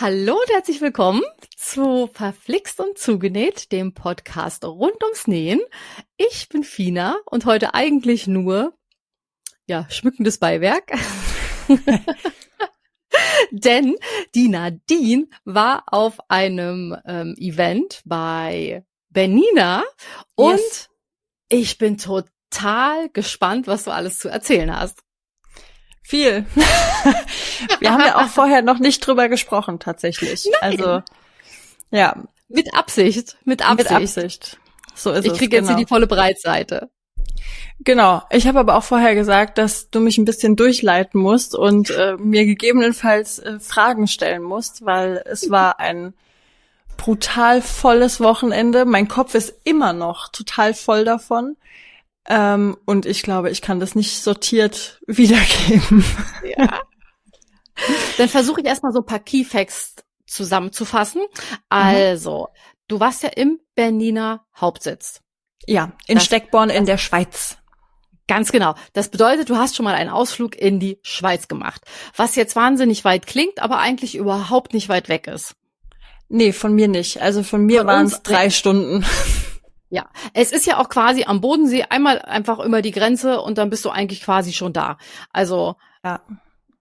Hallo und herzlich willkommen zu Verflixt und Zugenäht, dem Podcast rund ums Nähen. Ich bin Fina und heute eigentlich nur, ja, schmückendes Beiwerk. Denn die Nadine war auf einem ähm, Event bei Benina und Yes. ich bin total gespannt, was du alles zu erzählen hast. Viel. Wir haben ja auch vorher noch nicht drüber gesprochen, tatsächlich. Also, ja, Mit Absicht, mit Absicht. mit Absicht. So ist Ich es. kriege jetzt genau. hier die volle Breitseite. Genau. Ich habe aber auch vorher gesagt, dass du mich ein bisschen durchleiten musst und äh, mir gegebenenfalls äh, Fragen stellen musst, weil es war ein brutal volles Wochenende. Mein Kopf ist immer noch total voll davon. Ähm, und ich glaube, ich kann das nicht sortiert wiedergeben. Ja. Dann versuche ich erstmal so ein paar Keyfacts zusammenzufassen. Also, du warst ja im Berniner Hauptsitz. Ja, in Das- Steckborn in der Schweiz. Ganz genau. Das bedeutet, du hast schon mal einen Ausflug in die Schweiz gemacht. Was jetzt wahnsinnig weit klingt, aber eigentlich überhaupt nicht weit weg ist. Nee, von mir nicht. Also von mir waren es drei Stunden. Ja, es ist ja auch quasi am Bodensee einmal einfach über die Grenze und dann bist du eigentlich quasi schon da. Also Ja.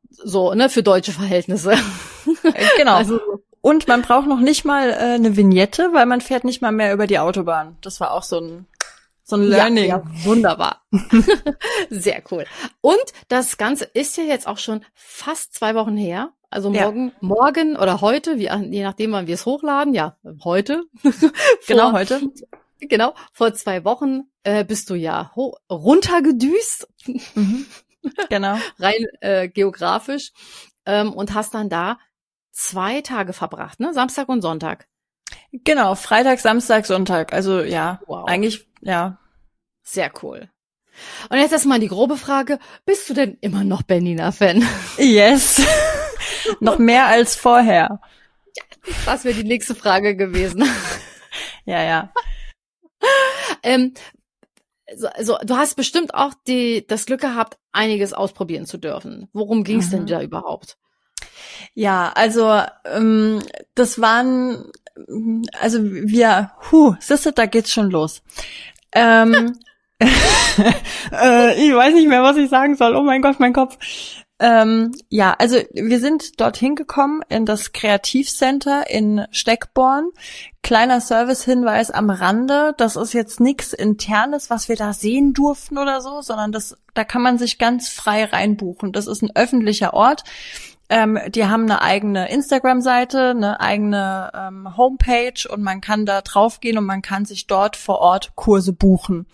so, ne, für deutsche Verhältnisse. Äh, Genau. Also, Und man braucht noch nicht mal äh, eine Vignette, weil man fährt nicht mal mehr über die Autobahn. Das war auch so ein so ein Learning. Ja, ja, wunderbar. Sehr cool. Und das Ganze ist ja jetzt auch schon fast zwei Wochen her. Also Ja. morgen, morgen oder heute, wie, je nachdem, wann wir es hochladen, ja, heute. Genau heute. Genau, vor zwei Wochen äh, bist du ja runtergedüst, Mhm. Genau. rein äh, geografisch, ähm, und hast dann da zwei Tage verbracht, ne? Samstag und Sonntag. Genau. Freitag, Samstag, Sonntag. Also ja, Wow. eigentlich ja. Sehr cool. Und jetzt erstmal die grobe Frage, bist du denn immer noch Bernina-Fan? Yes. noch mehr als vorher. Das wäre die nächste Frage gewesen. Ja, ja. ähm, so, also, du hast bestimmt auch die, das Glück gehabt, einiges ausprobieren zu dürfen. Worum ging es denn Mhm. da überhaupt? Ja, also ähm, das waren, also wir, hu, siehst du, da geht's schon los. Ähm, äh, ich weiß nicht mehr, was ich sagen soll. Oh mein Gott, mein Kopf. Ähm, ja, also wir sind dorthin gekommen in das Kreativcenter in Steckborn. Kleiner Servicehinweis am Rande. Das ist jetzt nichts Internes, was wir da sehen durften oder so, sondern das, da kann man sich ganz frei reinbuchen. Das ist ein öffentlicher Ort. Ähm, die haben eine eigene Instagram-Seite, eine eigene ähm, Homepage und man kann da draufgehen und man kann sich dort vor Ort Kurse buchen.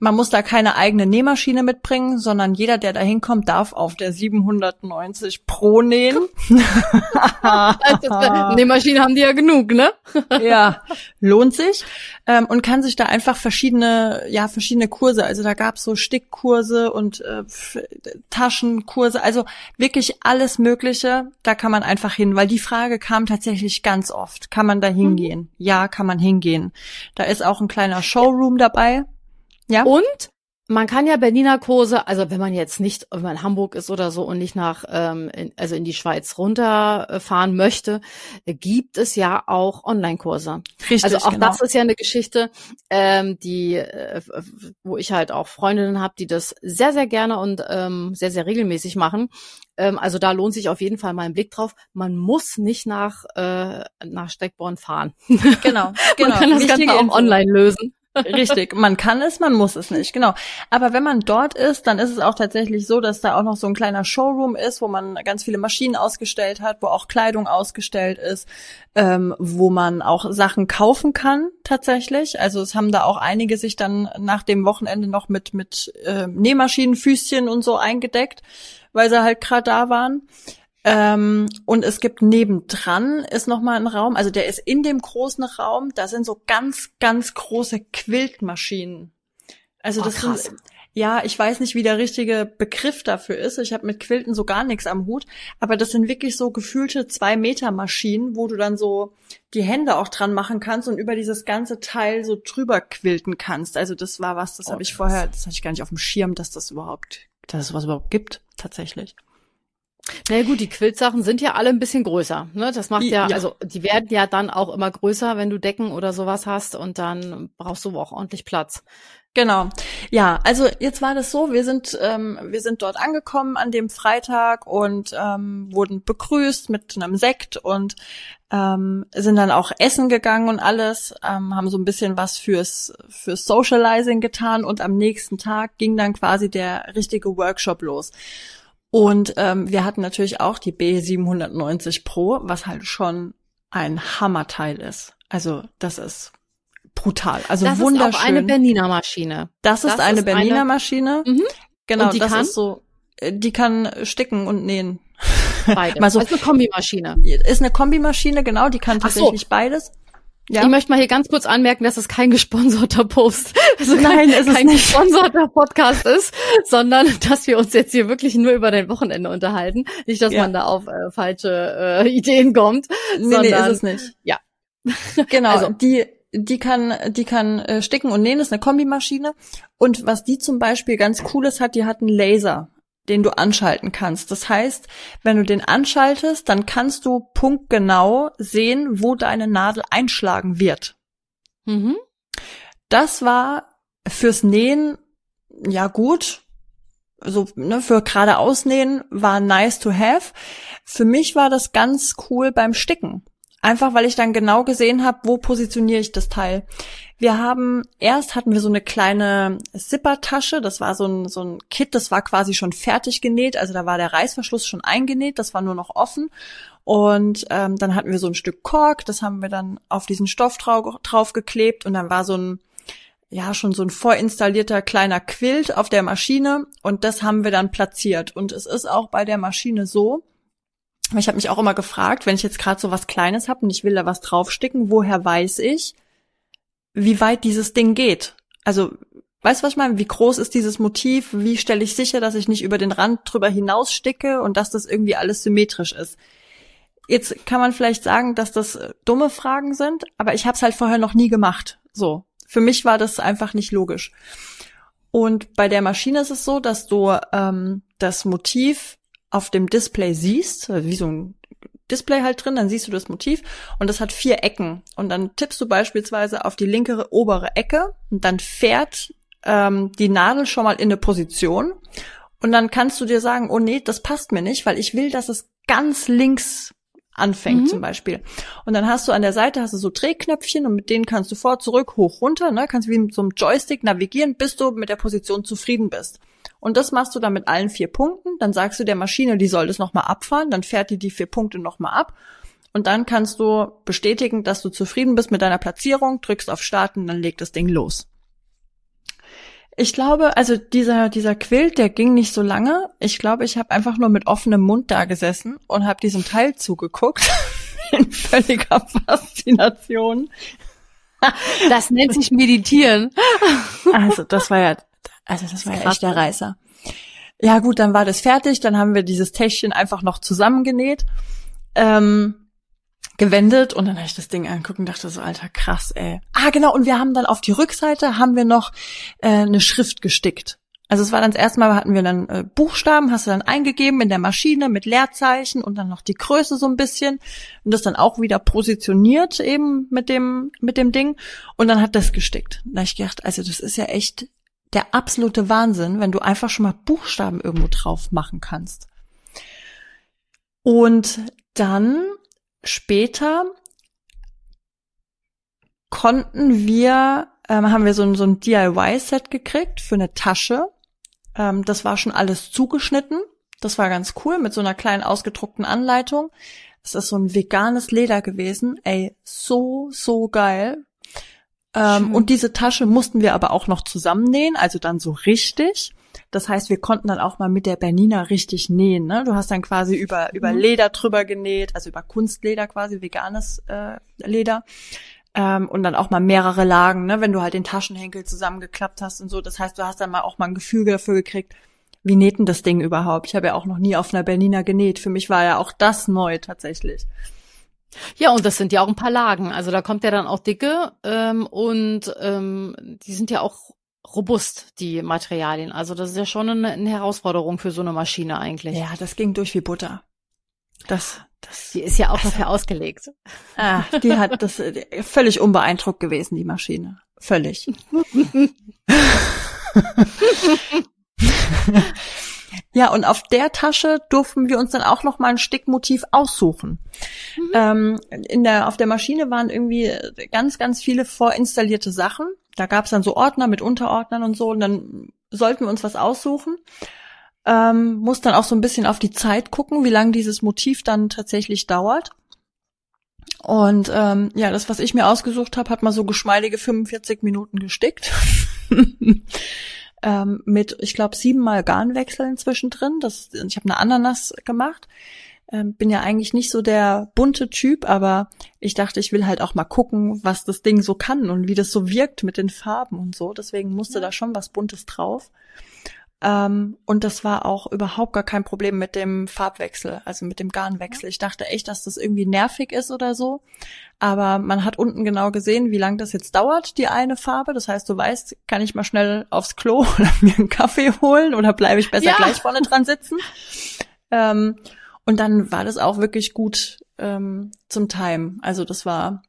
Man muss da keine eigene Nähmaschine mitbringen, sondern jeder, der da hinkommt, darf auf der 790 Pro nähen. Eine Maschine haben die ja genug, ne? ja, lohnt sich ähm, und kann sich da einfach verschiedene, ja, verschiedene Kurse. Also da gab's so Stickkurse und äh, Taschenkurse, also wirklich alles Mögliche. Da kann man einfach hin, weil die Frage kam tatsächlich ganz oft: Kann man da hingehen? Ja, kann man hingehen. Da ist auch ein kleiner Showroom dabei. Ja. Und man kann ja Berliner Kurse, also wenn man jetzt nicht, wenn man in Hamburg ist oder so und nicht nach, ähm, in, also in die Schweiz runterfahren möchte, gibt es ja auch Online-Kurse. Richtig, Also auch genau. das ist ja eine Geschichte, ähm, die, äh, wo ich halt auch Freundinnen habe, die das sehr, sehr gerne und ähm, sehr, sehr regelmäßig machen. Ähm, also da lohnt sich auf jeden Fall mal ein Blick drauf. Man muss nicht nach, äh, nach Steckborn fahren. genau, genau. Man kann das Wichtige Ganze auch online lösen. Richtig, man kann es, man muss es nicht, genau. Aber wenn man dort ist, dann ist es auch tatsächlich so, dass da auch noch so ein kleiner Showroom ist, wo man ganz viele Maschinen ausgestellt hat, wo auch Kleidung ausgestellt ist, ähm, wo man auch Sachen kaufen kann tatsächlich. Also es haben da auch einige sich dann nach dem Wochenende noch mit mit äh, Nähmaschinen, Füßchen und so eingedeckt, weil sie halt gerade da waren. Ähm, und es gibt nebendran ist noch mal ein Raum, also der ist in dem großen Raum, da sind so ganz, ganz große Quiltmaschinen. Also Oh, das krass. sind, ja, ich weiß nicht, wie der richtige Begriff dafür ist. Ich habe mit Quilten so gar nichts am Hut, aber das sind wirklich so gefühlte zwei Meter Maschinen, wo du dann so die Hände auch dran machen kannst und über dieses ganze Teil so drüber quilten kannst. Also das war was, das Oh, habe ich vorher, das hatte ich gar nicht auf dem Schirm, dass das überhaupt, dass es was überhaupt gibt, tatsächlich. Na ja, gut, die Quiltsachen sind ja alle ein bisschen größer. Ne? Das macht ja, Ja. also die werden ja dann auch immer größer, wenn du Decken oder sowas hast und dann brauchst du auch ordentlich Platz. Genau. Ja, also jetzt war das so, wir sind, ähm, wir sind dort angekommen an dem Freitag und ähm, wurden begrüßt mit einem Sekt und ähm, sind dann auch essen gegangen und alles, ähm, haben so ein bisschen was fürs, fürs Socializing getan und am nächsten Tag ging dann quasi der richtige Workshop los. Und ähm, wir hatten natürlich auch die B790 Pro, was halt schon ein Hammerteil ist. Also das ist brutal. Also das wunderschön. ist auch eine Bernina Maschine. Das ist Das eine ist Bernina eine- Maschine. Mhm. Genau, das kann? ist so. äh, Die kann sticken und nähen. Beide. Mal so- also eine Kombimaschine. Ist eine Kombimaschine, genau, die kann Ach so. tatsächlich beides. Ja. Ich möchte mal hier ganz kurz anmerken, dass es kein gesponserter Post, also Nein, kein, kein nicht. gesponserter Podcast ist, sondern dass wir uns jetzt hier wirklich nur über dein Wochenende unterhalten. Nicht, dass Ja. man da auf äh, falsche äh, Ideen kommt. nee, nee, sondern- ist es nicht. ja. Genau, Also- die die kann die kann äh, sticken und nähen, ist eine Kombimaschine und was die zum Beispiel ganz cooles hat, die hat einen Laser, den du anschalten kannst. Das heißt, wenn du den anschaltest, dann kannst du punktgenau sehen, wo deine Nadel einschlagen wird. Mhm. Das war fürs Nähen ja gut. So, ne, für geradeaus nähen war nice to have. Für mich war das ganz cool beim Sticken. Einfach weil ich dann genau gesehen habe, wo positioniere ich das Teil. Wir haben, erst hatten wir so eine kleine Zippertasche, das war so ein, so ein Kit, das war quasi schon fertig genäht, also da war der Reißverschluss schon eingenäht, das war nur noch offen. Und ähm, dann hatten wir so ein Stück Kork, das haben wir dann auf diesen Stoff trau draufgeklebt und dann war so ein, ja, schon so ein vorinstallierter kleiner Quilt auf der Maschine und das haben wir dann platziert. Und es ist auch bei der Maschine so, ich habe mich auch immer gefragt, wenn ich jetzt gerade so was Kleines habe und ich will da was draufsticken, woher weiß ich, wie weit dieses Ding geht? Also, weißt du, was ich meine? Wie groß ist dieses Motiv? Wie stelle ich sicher, dass ich nicht über den Rand drüber hinaus sticke und dass das irgendwie alles symmetrisch ist? Jetzt kann man vielleicht sagen, dass das äh, dumme Fragen sind, aber ich habe es halt vorher noch nie gemacht. So, für mich war das einfach nicht logisch. Und bei der Maschine ist es so, dass du ähm, das Motiv auf dem Display siehst, also wie so ein Display halt drin, dann siehst du das Motiv und das hat vier Ecken. Und dann tippst du beispielsweise auf die linke obere Ecke und dann fährt ähm, die Nadel schon mal in eine Position. Und dann kannst du dir sagen, oh nee, das passt mir nicht, weil ich will, dass es ganz links anfängt Mhm. zum Beispiel. Und dann hast du an der Seite hast du so Drehknöpfchen und mit denen kannst du vor, zurück, hoch, runter, ne? Kannst wie mit so einem Joystick navigieren, bis du mit der Position zufrieden bist. Und das machst du dann mit allen vier Punkten. Dann sagst du der Maschine, die soll das nochmal abfahren. Dann fährt die die vier Punkte nochmal ab. Und dann kannst du bestätigen, dass du zufrieden bist mit deiner Platzierung, drückst auf Starten, dann legt das Ding los. Ich glaube, also dieser, dieser Quilt, der ging nicht so lange. Ich glaube, ich habe einfach nur mit offenem Mund da gesessen und habe diesem Teil zugeguckt. In völliger Faszination. Das nennt sich Meditieren. Also, das war ja, also das war ja echt der ne? Reißer. Ja gut, dann war das fertig, dann haben wir dieses Täschchen einfach noch zusammengenäht, ähm, gewendet und dann habe ich das Ding angeguckt und dachte so, alter, krass, ey. Ah, genau, und wir haben dann auf die Rückseite haben wir noch äh, eine Schrift gestickt. Also es war dann das erste Mal, hatten wir dann äh, Buchstaben, hast du dann eingegeben in der Maschine mit Leerzeichen und dann noch die Größe so ein bisschen und das dann auch wieder positioniert eben mit dem mit dem Ding und dann hat das gestickt. Da ich gedacht, also das ist ja echt der absolute Wahnsinn, wenn du einfach schon mal Buchstaben irgendwo drauf machen kannst. Und dann später konnten wir, ähm, haben wir so ein, so ein DIY-Set gekriegt für eine Tasche. Ähm, das war schon alles zugeschnitten. Das war ganz cool mit so einer kleinen ausgedruckten Anleitung. Es ist so ein veganes Leder gewesen. Ey, so, so geil. Ähm, und diese Tasche mussten wir aber auch noch zusammennähen, also dann so richtig. Das heißt, wir konnten dann auch mal mit der Bernina richtig nähen. Ne? Du hast dann quasi über, über Mhm. Leder drüber genäht, also über Kunstleder quasi, veganes äh, Leder. Ähm, und dann auch mal mehrere Lagen, ne? wenn du halt den Taschenhenkel zusammengeklappt hast und so. Das heißt, du hast dann mal auch mal ein Gefühl dafür gekriegt, wie näht denn das Ding überhaupt? Ich habe ja auch noch nie auf einer Bernina genäht. Für mich war ja auch das neu tatsächlich. Ja, und das sind ja auch ein paar Lagen. Also da kommt ja dann auch dicke ähm, und ähm, die sind ja auch robust, die Materialien. Also das ist ja schon eine, eine Herausforderung für so eine Maschine eigentlich. Ja, das ging durch wie Butter. Das, das. Die ist ja auch dafür ausgelegt. Ah, die hat das äh, völlig unbeeindruckt gewesen, die Maschine. Völlig. Ja, und auf der Tasche durften wir uns dann auch noch mal ein Stickmotiv aussuchen. Mhm. Ähm, in der, auf der Maschine waren irgendwie ganz, ganz viele vorinstallierte Sachen. Da gab es dann so Ordner mit Unterordnern und so. Und dann sollten wir uns was aussuchen. Ähm, muss dann auch so ein bisschen auf die Zeit gucken, wie lange dieses Motiv dann tatsächlich dauert. Und ähm, ja, das, was ich mir ausgesucht habe, hat mal so geschmeidige 45 Minuten gestickt. ähm, mit, ich glaube, siebenmal Garnwechseln zwischendrin. Das, ich habe eine Ananas gemacht. Ähm, bin ja eigentlich nicht so der bunte Typ, aber ich dachte, ich will halt auch mal gucken, was das Ding so kann und wie das so wirkt mit den Farben und so. Deswegen musste da schon was Buntes drauf. Ähm, und das war auch überhaupt gar kein Problem mit dem Farbwechsel, also mit dem Garnwechsel. Ich dachte echt, dass das irgendwie nervig ist oder so. Aber man hat unten genau gesehen, wie lang das jetzt dauert, die eine Farbe. Das heißt, du weißt, kann ich mal schnell aufs Klo oder mir einen Kaffee holen oder bleibe ich besser ja. gleich vorne dran sitzen? Ähm, und dann war das auch wirklich gut ähm, zum Time. Also das war,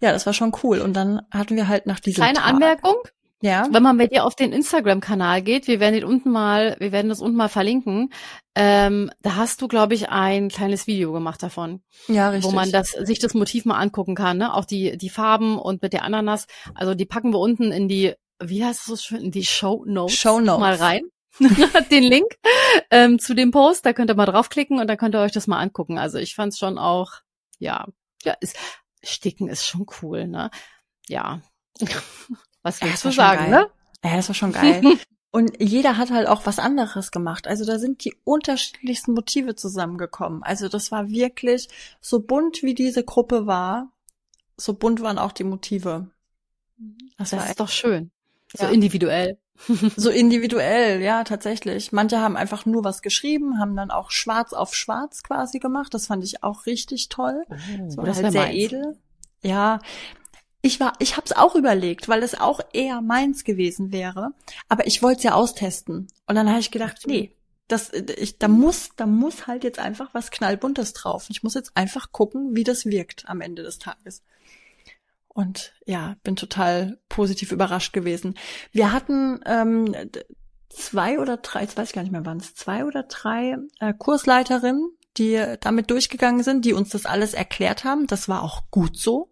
ja, das war schon cool. Und dann hatten wir halt nach diesem Kleine Tag, Anmerkung, ja. Wenn man bei dir auf den Instagram-Kanal geht, wir werden den unten mal, wir werden das unten mal verlinken, ähm, da hast du, glaube ich, ein kleines Video gemacht davon. Ja, richtig. Wo man das, sich das Motiv mal angucken kann, ne? Auch die, die Farben und mit der Ananas. Also die packen wir unten in die, wie heißt es so schön, in die Show Notes, Show Notes. mal rein. den Link ähm, zu dem Post, da könnt ihr mal draufklicken und da könnt ihr euch das mal angucken. Also ich fand's schon auch, ja, ja, ist, Sticken ist schon cool, ne? Ja. Was willst ja, du sagen, ne? Ja, das war schon geil. Und jeder hat halt auch was anderes gemacht. Also da sind die unterschiedlichsten Motive zusammengekommen. Also das war wirklich so bunt, wie diese Gruppe war. So bunt waren auch die Motive. Das, das ist doch schön. So individuell. so individuell, ja, tatsächlich. Manche haben einfach nur was geschrieben, haben dann auch schwarz auf schwarz quasi gemacht. Das fand ich auch richtig toll. Oh, das war halt sehr meins. edel. Ja, ich war, ich habe es auch überlegt, weil es auch eher meins gewesen wäre. Aber ich wollte es ja austesten. Und dann habe ich gedacht, nee, das, ich, da muss, da muss halt jetzt einfach was knallbuntes drauf. Ich muss jetzt einfach gucken, wie das wirkt am Ende des Tages. Und ja, bin total positiv überrascht gewesen. Wir hatten ähm, zwei oder drei, jetzt weiß ich gar nicht mehr wann es, zwei oder drei äh, Kursleiterinnen, die damit durchgegangen sind, die uns das alles erklärt haben. Das war auch gut so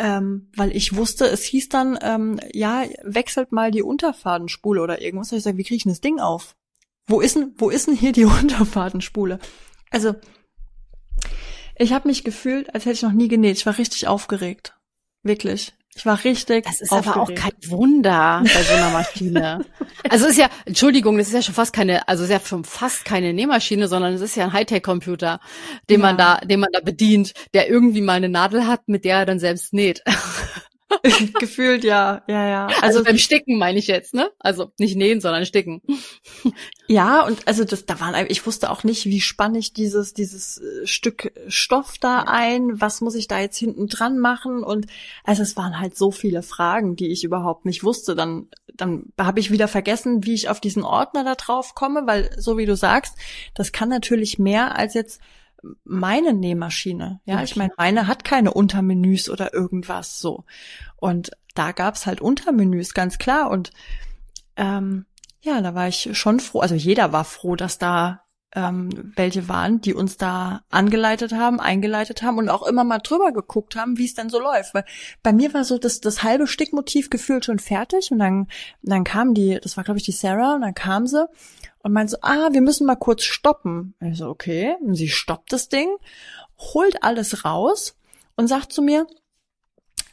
ähm, weil ich wusste, es hieß dann, ähm, ja, wechselt mal die Unterfadenspule oder irgendwas. Und ich sage, wie kriege ich denn das Ding auf? Wo ist denn, wo ist denn hier die Unterfadenspule? Also, ich habe mich gefühlt, als hätte ich noch nie genäht. Ich war richtig aufgeregt. Wirklich. Ich war richtig. Das ist aufgeregt. aber auch kein Wunder bei so einer Maschine. also es ist ja, Entschuldigung, das ist ja schon fast keine, also es ist ja schon fast keine Nähmaschine, sondern es ist ja ein Hightech-Computer, den ja. man da, den man da bedient, der irgendwie mal eine Nadel hat, mit der er dann selbst näht. Gefühlt ja, ja, ja. Also, also, beim Sticken meine ich jetzt, ne? Also nicht nähen, sondern sticken. Ja, und also das, da waren, ich wusste auch nicht, wie spanne ich dieses, dieses äh, Stück Stoff da ein, was muss ich da jetzt hinten dran machen und also es waren halt so viele Fragen, die ich überhaupt nicht wusste. Dann, dann habe ich wieder vergessen, wie ich auf diesen Ordner da drauf komme, weil so wie du sagst, das kann natürlich mehr als jetzt meine Nähmaschine. Ja, ich meine, meine hat keine Untermenüs oder irgendwas so. Und da gab's halt Untermenüs, ganz klar. Und ähm, ja, da war ich schon froh. Also jeder war froh, dass da ähm, welche waren, die uns da angeleitet haben, eingeleitet haben und auch immer mal drüber geguckt haben, wie es denn so läuft. Weil bei mir war so das, das halbe Stickmotiv gefühlt schon fertig und dann, dann kam die, das war glaube ich die Sarah und dann kam sie und meint so, ah, wir müssen mal kurz stoppen. Ich so, okay. Und sie stoppt das Ding, holt alles raus und sagt zu mir,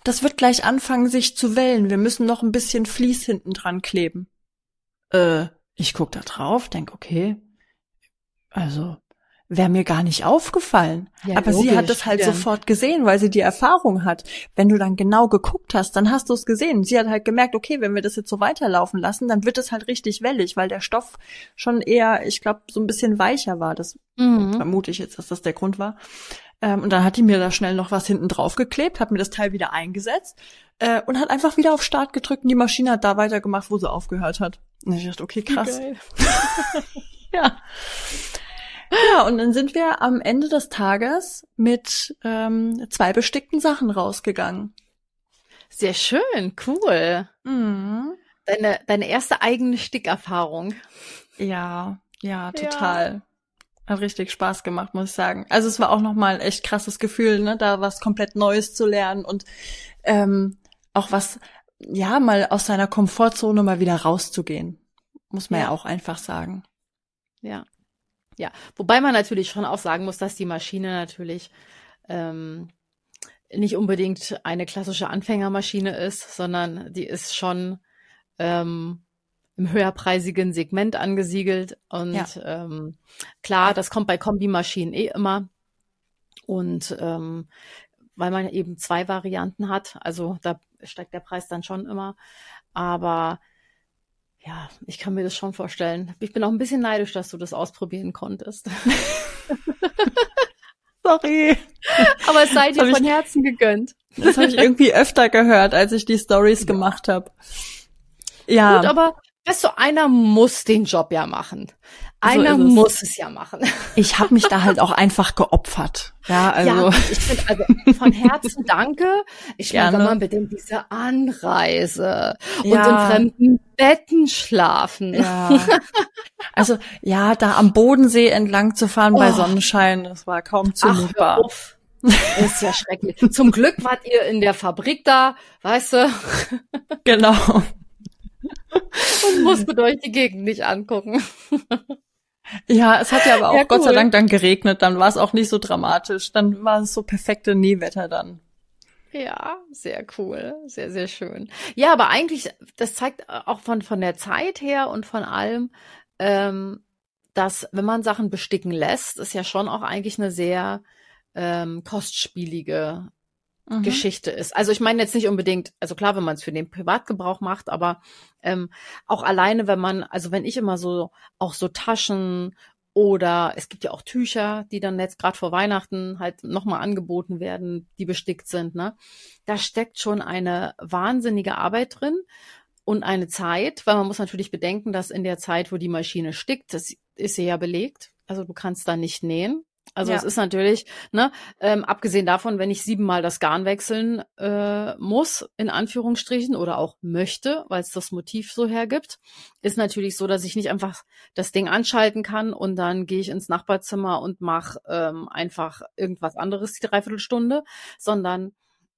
das wird gleich anfangen, sich zu wellen. Wir müssen noch ein bisschen Vlies hinten dran kleben. Äh, ich guck da drauf, denk, okay, also wäre mir gar nicht aufgefallen. Ja, Aber logisch, sie hat es halt ja. sofort gesehen, weil sie die Erfahrung hat. Wenn du dann genau geguckt hast, dann hast du es gesehen. Sie hat halt gemerkt, okay, wenn wir das jetzt so weiterlaufen lassen, dann wird es halt richtig wellig, weil der Stoff schon eher, ich glaube, so ein bisschen weicher war. Das mhm. vermute ich jetzt, dass das der Grund war. Ähm, und dann hat die mir da schnell noch was hinten drauf geklebt, hat mir das Teil wieder eingesetzt äh, und hat einfach wieder auf Start gedrückt und die Maschine hat da weitergemacht, wo sie aufgehört hat. Und ich dachte, okay, krass. ja. Ja, und dann sind wir am Ende des Tages mit ähm, zwei bestickten Sachen rausgegangen. Sehr schön, cool. Mhm. Deine, deine erste eigene Stickerfahrung. Ja, ja, total. Ja. Hat richtig Spaß gemacht, muss ich sagen. Also es war auch nochmal ein echt krasses Gefühl, ne, da was komplett Neues zu lernen und ähm, auch was, ja, mal aus seiner Komfortzone mal wieder rauszugehen. Muss man ja, ja auch einfach sagen. Ja. Ja. Wobei man natürlich schon auch sagen muss, dass die Maschine natürlich ähm, nicht unbedingt eine klassische Anfängermaschine ist, sondern die ist schon ähm, im höherpreisigen Segment angesiedelt. Und ja. ähm, klar, das kommt bei Kombimaschinen eh immer. Und ähm, weil man eben zwei Varianten hat, also da steigt der Preis dann schon immer. Aber ja, ich kann mir das schon vorstellen. Ich bin auch ein bisschen neidisch, dass du das ausprobieren konntest. Sorry. Aber es sei dir von ich, Herzen gegönnt. Das habe ich irgendwie öfter gehört, als ich die Stories ja. gemacht habe. Ja. Gut, aber weißt du, einer muss den Job ja machen. Einer so muss es ja machen. Ich habe mich da halt auch einfach geopfert. Ja, also. Ja, ich finde, also von Herzen danke. Ich meine, wenn man bedenkt, diese Anreise ja. und in fremden Betten schlafen. Ja. Also, ja, da am Bodensee entlang zu fahren oh. bei Sonnenschein, das war kaum zumutbar. Das ist ja schrecklich. Zum Glück wart ihr in der Fabrik da, weißt du? Genau. Und musstet euch die Gegend nicht angucken. Ja, es hat ja aber auch ja, cool. Gott sei Dank dann geregnet, dann war es auch nicht so dramatisch. Dann war es so perfekte Nähwetter dann. Ja, sehr cool, sehr, sehr schön. Ja, aber eigentlich, das zeigt auch von, von der Zeit her und von allem, ähm, dass wenn man Sachen besticken lässt, ist ja schon auch eigentlich eine sehr ähm, kostspielige mhm. Geschichte ist. Also ich meine jetzt nicht unbedingt, also klar, wenn man es für den Privatgebrauch macht, aber ähm, auch alleine, wenn man, also wenn ich immer so auch so Taschen oder es gibt ja auch Tücher, die dann jetzt gerade vor Weihnachten halt nochmal angeboten werden, die bestickt sind. Ne? Da steckt schon eine wahnsinnige Arbeit drin und eine Zeit, weil man muss natürlich bedenken, dass in der Zeit, wo die Maschine stickt, das ist sie ja belegt. Also du kannst da nicht nähen. Also ja. es ist natürlich, ne, ähm, abgesehen davon, wenn ich siebenmal das Garn wechseln äh, muss, in Anführungsstrichen, oder auch möchte, weil es das Motiv so hergibt, ist natürlich so, dass ich nicht einfach das Ding anschalten kann und dann gehe ich ins Nachbarzimmer und mache ähm, einfach irgendwas anderes die Dreiviertelstunde, sondern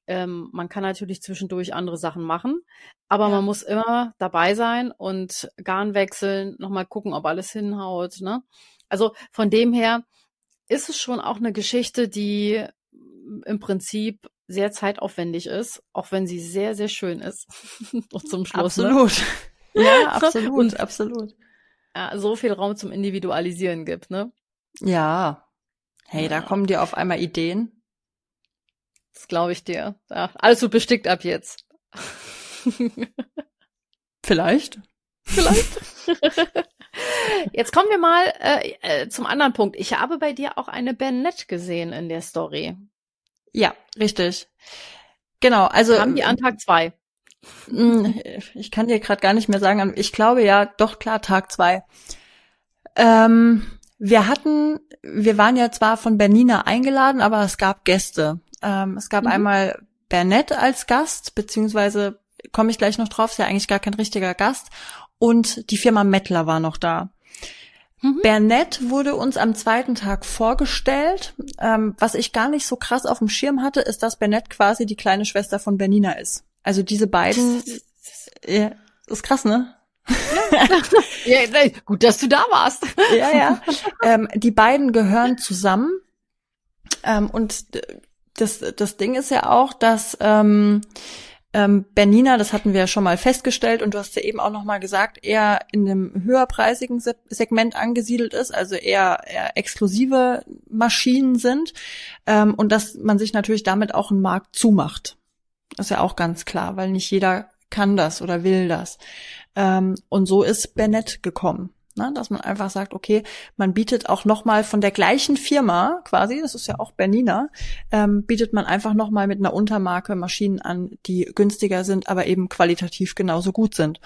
ähm, man kann natürlich zwischendurch andere Sachen machen, aber ja. man muss immer dabei sein und Garn wechseln, nochmal gucken, ob alles hinhaut. Ne? Also von dem her, ist es schon auch eine Geschichte, die im Prinzip sehr zeitaufwendig ist, auch wenn sie sehr, sehr schön ist. Noch zum Schluss. Ne? Absolut. Ne? Ja, absolut, Und, absolut. Ja, so viel Raum zum Individualisieren gibt, ne? Ja. Hey, ja. da kommen dir auf einmal Ideen. Das glaube ich dir. Ja, alles so bestickt ab jetzt. Vielleicht. Vielleicht. Jetzt kommen wir mal äh, äh, zum anderen Punkt. Ich habe bei dir auch eine Bernette gesehen in der Story. Ja, richtig. Genau, also. Haben die an Tag zwei? Hm, ich kann dir gerade gar nicht mehr sagen. Ich glaube ja, doch klar, Tag zwei. Ähm, wir hatten, wir waren ja zwar von Bernina eingeladen, aber es gab Gäste. Ähm, es gab mhm. einmal Bernette als Gast, beziehungsweise komme ich gleich noch drauf, ist ja eigentlich gar kein richtiger Gast und die Firma Mettler war noch da. Mhm. Bernett wurde uns am zweiten Tag vorgestellt. Ähm, was ich gar nicht so krass auf dem Schirm hatte, ist, dass Bernett quasi die kleine Schwester von Bernina ist. Also diese beiden, ja, ist krass, ne? ja, gut, dass du da warst. ja, ja. Ähm, die beiden gehören zusammen. Ähm, und das, das Ding ist ja auch, dass ähm, ähm, Bernina, das hatten wir ja schon mal festgestellt und du hast ja eben auch noch mal gesagt, eher in einem höherpreisigen Se Segment angesiedelt ist, also eher, eher exklusive Maschinen sind ähm, und dass man sich natürlich damit auch einen Markt zumacht. Das ist ja auch ganz klar, weil nicht jeder kann das oder will das. Ähm, und so ist Bennett gekommen. Ne? Dass man einfach sagt, okay, man bietet auch nochmal von der gleichen Firma quasi, das ist ja auch Bernina, ähm, bietet man einfach nochmal mit einer Untermarke Maschinen an, die günstiger sind, aber eben qualitativ genauso gut sind.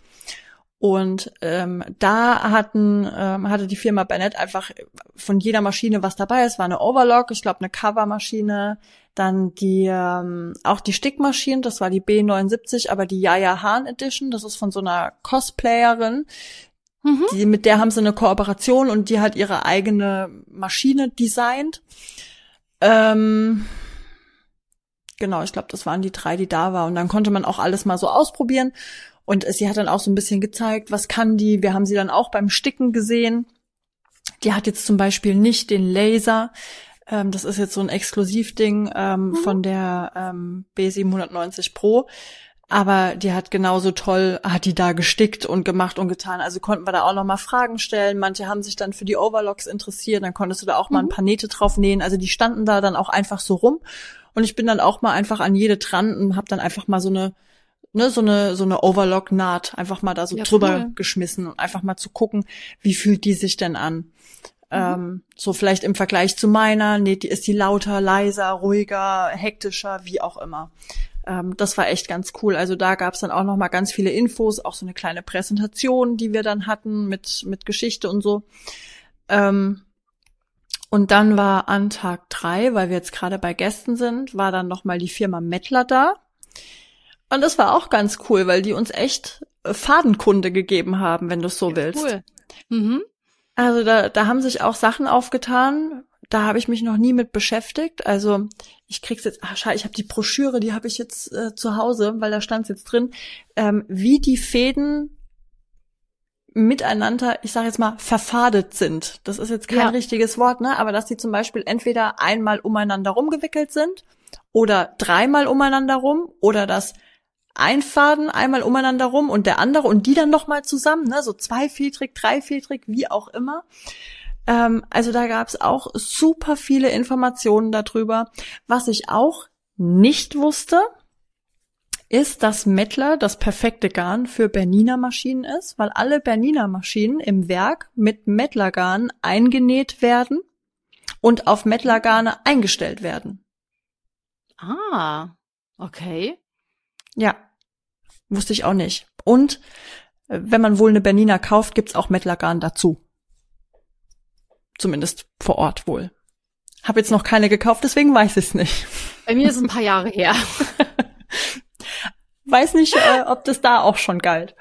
Und ähm, da hatten, ähm, hatte die Firma Bennett einfach von jeder Maschine was dabei. Es war eine Overlock, ich glaube eine Covermaschine, dann die ähm, auch die Stickmaschine, das war die B79, aber die Yaya Hahn Edition, das ist von so einer Cosplayerin. Mhm. Die, mit der haben sie eine Kooperation und die hat ihre eigene Maschine designt. Ähm, genau, ich glaube, das waren die drei, die da waren. Und dann konnte man auch alles mal so ausprobieren. Und sie hat dann auch so ein bisschen gezeigt, was kann die. Wir haben sie dann auch beim Sticken gesehen. Die hat jetzt zum Beispiel nicht den Laser. Ähm, das ist jetzt so ein Exklusivding ähm, mhm. von der ähm, B790 Pro. Aber die hat genauso toll, hat die da gestickt und gemacht und getan. Also konnten wir da auch noch mal Fragen stellen. Manche haben sich dann für die Overlocks interessiert. Dann konntest du da auch mhm. mal ein paar Nähte drauf nähen. Also die standen da dann auch einfach so rum. Und ich bin dann auch mal einfach an jede dran und habe dann einfach mal so eine ne, so eine, so eine Overlock-Naht einfach mal da so ja, drüber cool. geschmissen und einfach mal zu gucken, wie fühlt die sich denn an. Mhm. Ähm, so vielleicht im Vergleich zu meiner, nee, die ist die lauter, leiser, ruhiger, hektischer, wie auch immer. Ähm, das war echt ganz cool. Also da gab's dann auch noch mal ganz viele Infos, auch so eine kleine Präsentation, die wir dann hatten mit mit Geschichte und so. Ähm, und dann war an Tag drei, weil wir jetzt gerade bei Gästen sind, war dann noch mal die Firma Mettler da. Und das war auch ganz cool, weil die uns echt äh, Fadenkunde gegeben haben, wenn du es so ja, willst. Cool. Mhm. Also da, da haben sich auch Sachen aufgetan, da habe ich mich noch nie mit beschäftigt. Also ich krieg's jetzt, ach scheiße, ich habe die Broschüre, die habe ich jetzt äh, zu Hause, weil da stand's jetzt drin, ähm, wie die Fäden miteinander, ich sage jetzt mal, verfadet sind. Das ist jetzt kein ja. richtiges Wort, ne? Aber dass die zum Beispiel entweder einmal umeinander rumgewickelt sind oder dreimal umeinander rum oder dass ein Faden einmal umeinander rum und der andere und die dann nochmal zusammen, ne? so zweifiltrig, dreifiltrig, wie auch immer. Ähm, also da gab es auch super viele Informationen darüber. Was ich auch nicht wusste, ist, dass Mettler das perfekte Garn für Bernina Maschinen ist, weil alle Bernina Maschinen im Werk mit Mettler Garn eingenäht werden und auf Mettler Garne eingestellt werden. Ah, okay. Ja, wusste ich auch nicht. Und äh, wenn man wohl eine Bernina kauft, gibt's auch Mettlergarn dazu. Zumindest vor Ort wohl. Hab jetzt noch keine gekauft, deswegen weiß ich es nicht. Bei mir ist es ein paar Jahre her. weiß nicht, äh, ob das da auch schon galt.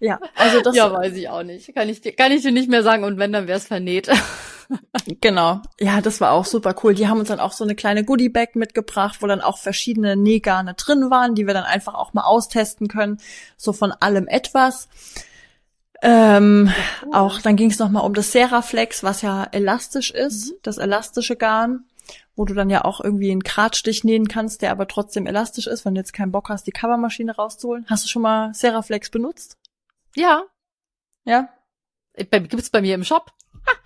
Ja, also das. Ja, weiß ich auch nicht. Kann ich dir, kann ich dir nicht mehr sagen. Und wenn, dann wär's vernäht. genau. Ja, das war auch super cool. Die haben uns dann auch so eine kleine Goodie-Bag mitgebracht, wo dann auch verschiedene Nähgarne drin waren, die wir dann einfach auch mal austesten können. So von allem etwas. Ähm. Auch dann ging es nochmal um das Seraflex, was ja elastisch ist, mhm. das elastische Garn, wo du dann ja auch irgendwie einen Gradstich nähen kannst, der aber trotzdem elastisch ist, wenn du jetzt keinen Bock hast, die Covermaschine rauszuholen. Hast du schon mal Seraflex benutzt? Ja. Ja? Gibt's bei mir im Shop.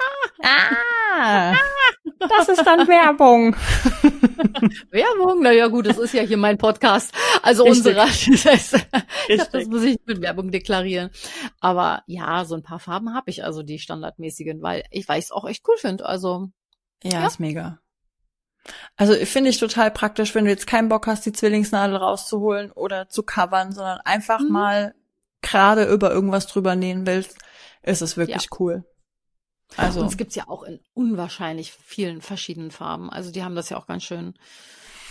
ah, das ist dann Werbung. Werbung? Naja gut, das ist ja hier mein Podcast. Also Richtig. unsere. Das, heißt, das muss ich mit Werbung deklarieren. Aber ja, so ein paar Farben habe ich, also die standardmäßigen, weil ich weiß auch echt cool finde. Also ja, ja, ist mega. Also finde ich total praktisch, wenn du jetzt keinen Bock hast, die Zwillingsnadel rauszuholen oder zu covern, sondern einfach mhm. mal gerade über irgendwas drüber nähen willst, ist es wirklich ja. cool. Also. Und es gibt's ja auch in unwahrscheinlich vielen verschiedenen Farben. Also die haben das ja auch ganz schön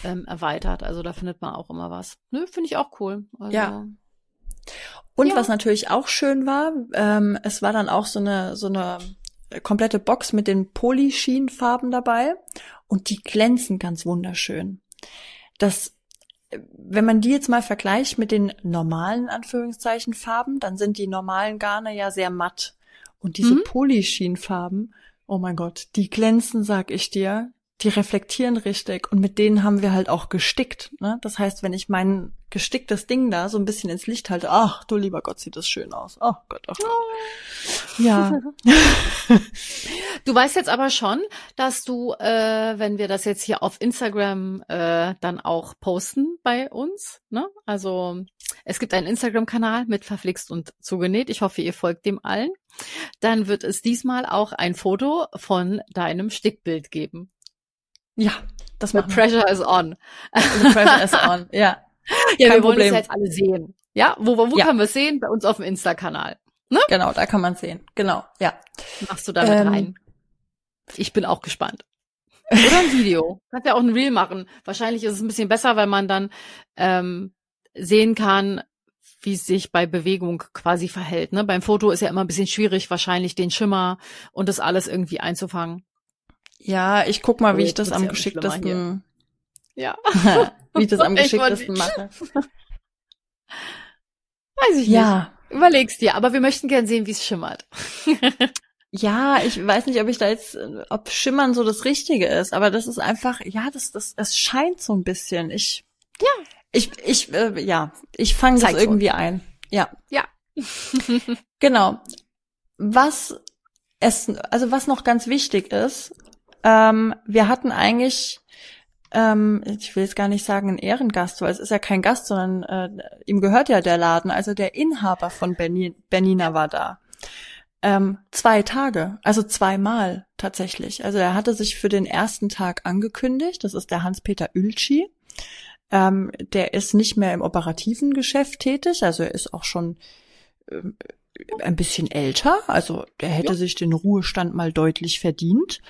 ähm, erweitert. Also da findet man auch immer was. Nö, finde ich auch cool. Also, ja. Und ja. was natürlich auch schön war, ähm, es war dann auch so eine, so eine komplette Box mit den Polyschienenfarben dabei und die glänzen ganz wunderschön. Das, wenn man die jetzt mal vergleicht mit den normalen Anführungszeichen Farben, dann sind die normalen Garne ja sehr matt. Und diese mhm. Polyschienfarben, oh mein Gott, die glänzen, sag ich dir, die reflektieren richtig und mit denen haben wir halt auch gestickt. Ne? Das heißt, wenn ich mein gesticktes Ding da so ein bisschen ins Licht halte, ach du lieber Gott, sieht das schön aus. Oh Gott, oh Gott. Ja. du weißt jetzt aber schon, dass du, äh, wenn wir das jetzt hier auf Instagram äh, dann auch posten bei uns, ne? Also es gibt einen Instagram-Kanal mit verflixt und zugenäht. Ich hoffe, ihr folgt dem allen. Dann wird es diesmal auch ein Foto von deinem Stickbild geben. Ja, das The macht pressure is on. The pressure is on. Ja. Ja, Kein wir wollen es Problem. ja jetzt alle sehen. Ja, wo, wo, wo Ja. können wir es sehen? Bei uns auf dem Insta-Kanal. Genau, da kann man sehen. Genau, ja. Machst du damit Ähm. rein? Ich bin auch gespannt. Oder ein Video. Kannst ja auch ein Reel machen. Wahrscheinlich ist es ein bisschen besser, weil man dann ähm, sehen kann, wie es sich bei Bewegung quasi verhält. Ne? Beim Foto ist ja immer ein bisschen schwierig, wahrscheinlich den Schimmer und das alles irgendwie einzufangen. Ja, ich guck mal, wie Oh, ich das am geschicktesten, Ja. wie ich das am geschicktesten mache. Weiß ich nicht. Ja. Überleg's dir, aber wir möchten gern sehen, wie es schimmert. Ja, ich weiß nicht, ob ich da jetzt, äh, ob Schimmern so das Richtige ist, aber das ist einfach, ja, das, das, es scheint so ein bisschen. Ich, Ja. Ich, ich, äh, ja, ich fange das irgendwie ein. Ja. Ja. Genau. Was es, also was noch ganz wichtig ist, ähm, wir hatten eigentlich, ähm, ich will jetzt gar nicht sagen einen Ehrengast, weil es ist ja kein Gast, sondern äh, ihm gehört ja der Laden. Also der Inhaber von Berni- Bernina war da. Ähm, zwei Tage, also zweimal tatsächlich. Also er hatte sich für den ersten Tag angekündigt. Das ist der Hans-Peter Ülci. Ähm, der ist nicht mehr im operativen Geschäft tätig, also er ist auch schon ähm, ein bisschen älter. Also der hätte Ja. sich den Ruhestand mal deutlich verdient.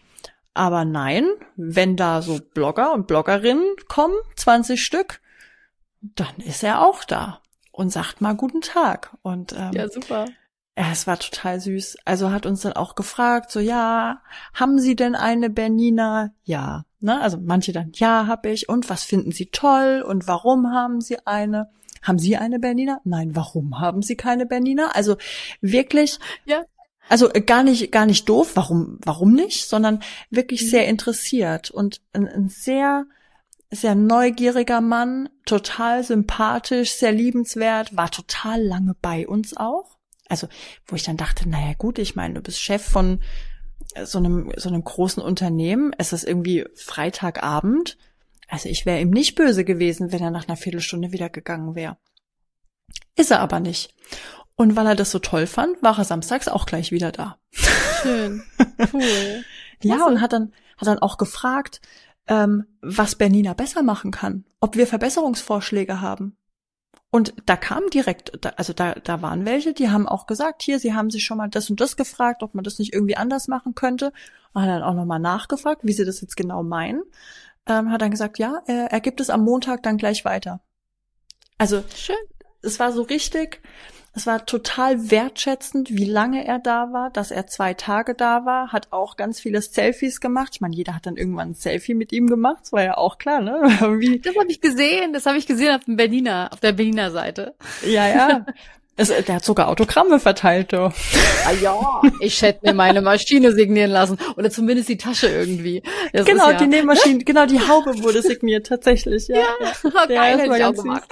Aber nein, wenn da so Blogger und Bloggerinnen kommen, 20 Stück, dann ist er auch da und sagt mal guten Tag. Und ähm, Ja, super. ja, es war total süß. Also hat uns dann auch gefragt, so ja, haben Sie denn eine Bernina? Ja, ne? Also manche dann, ja, hab ich. Und was finden Sie toll? Und warum haben Sie eine? Haben Sie eine Bernina? Nein, warum haben Sie keine Bernina? Also wirklich, Ja. also gar nicht, gar nicht doof. Warum, warum nicht? Sondern wirklich Mhm. sehr interessiert und ein, ein sehr, sehr neugieriger Mann, total sympathisch, sehr liebenswert, war total lange bei uns auch. Also, wo ich dann dachte, naja gut, ich meine, du bist Chef von so einem, so einem großen Unternehmen. Es ist irgendwie Freitagabend. Also ich wäre ihm nicht böse gewesen, wenn er nach einer Viertelstunde wieder gegangen wäre. Ist er aber nicht. Und weil er das so toll fand, war er samstags auch gleich wieder da. Schön. Cool. Ja, und hat dann, hat dann auch gefragt, ähm, was Bernina besser machen kann, ob wir Verbesserungsvorschläge haben. Und da kam direkt, also da, da waren welche, die haben auch gesagt, hier, sie haben sich schon mal das und das gefragt, ob man das nicht irgendwie anders machen könnte. Und hat dann auch nochmal nachgefragt, wie sie das jetzt genau meinen. Ähm, hat dann gesagt, ja, er, er gibt es am Montag dann gleich weiter. Also Schön. es war so richtig, es war total wertschätzend, wie lange er da war, dass er zwei Tage da war, hat auch ganz viele Selfies gemacht. Ich meine, jeder hat dann irgendwann ein Selfie mit ihm gemacht, das war ja auch klar, ne? Wie, Das habe ich gesehen. Das habe ich gesehen auf dem Berliner, auf der Berliner Seite. ja, ja. Es, der hat sogar Autogramme verteilt, du. Ah ja, ich hätte mir meine Maschine signieren lassen oder zumindest die Tasche irgendwie. Das genau, ja, die Nähmaschine, genau, die Haube wurde signiert, tatsächlich, ja. ja. ja, geil, das hätte ich auch gemacht.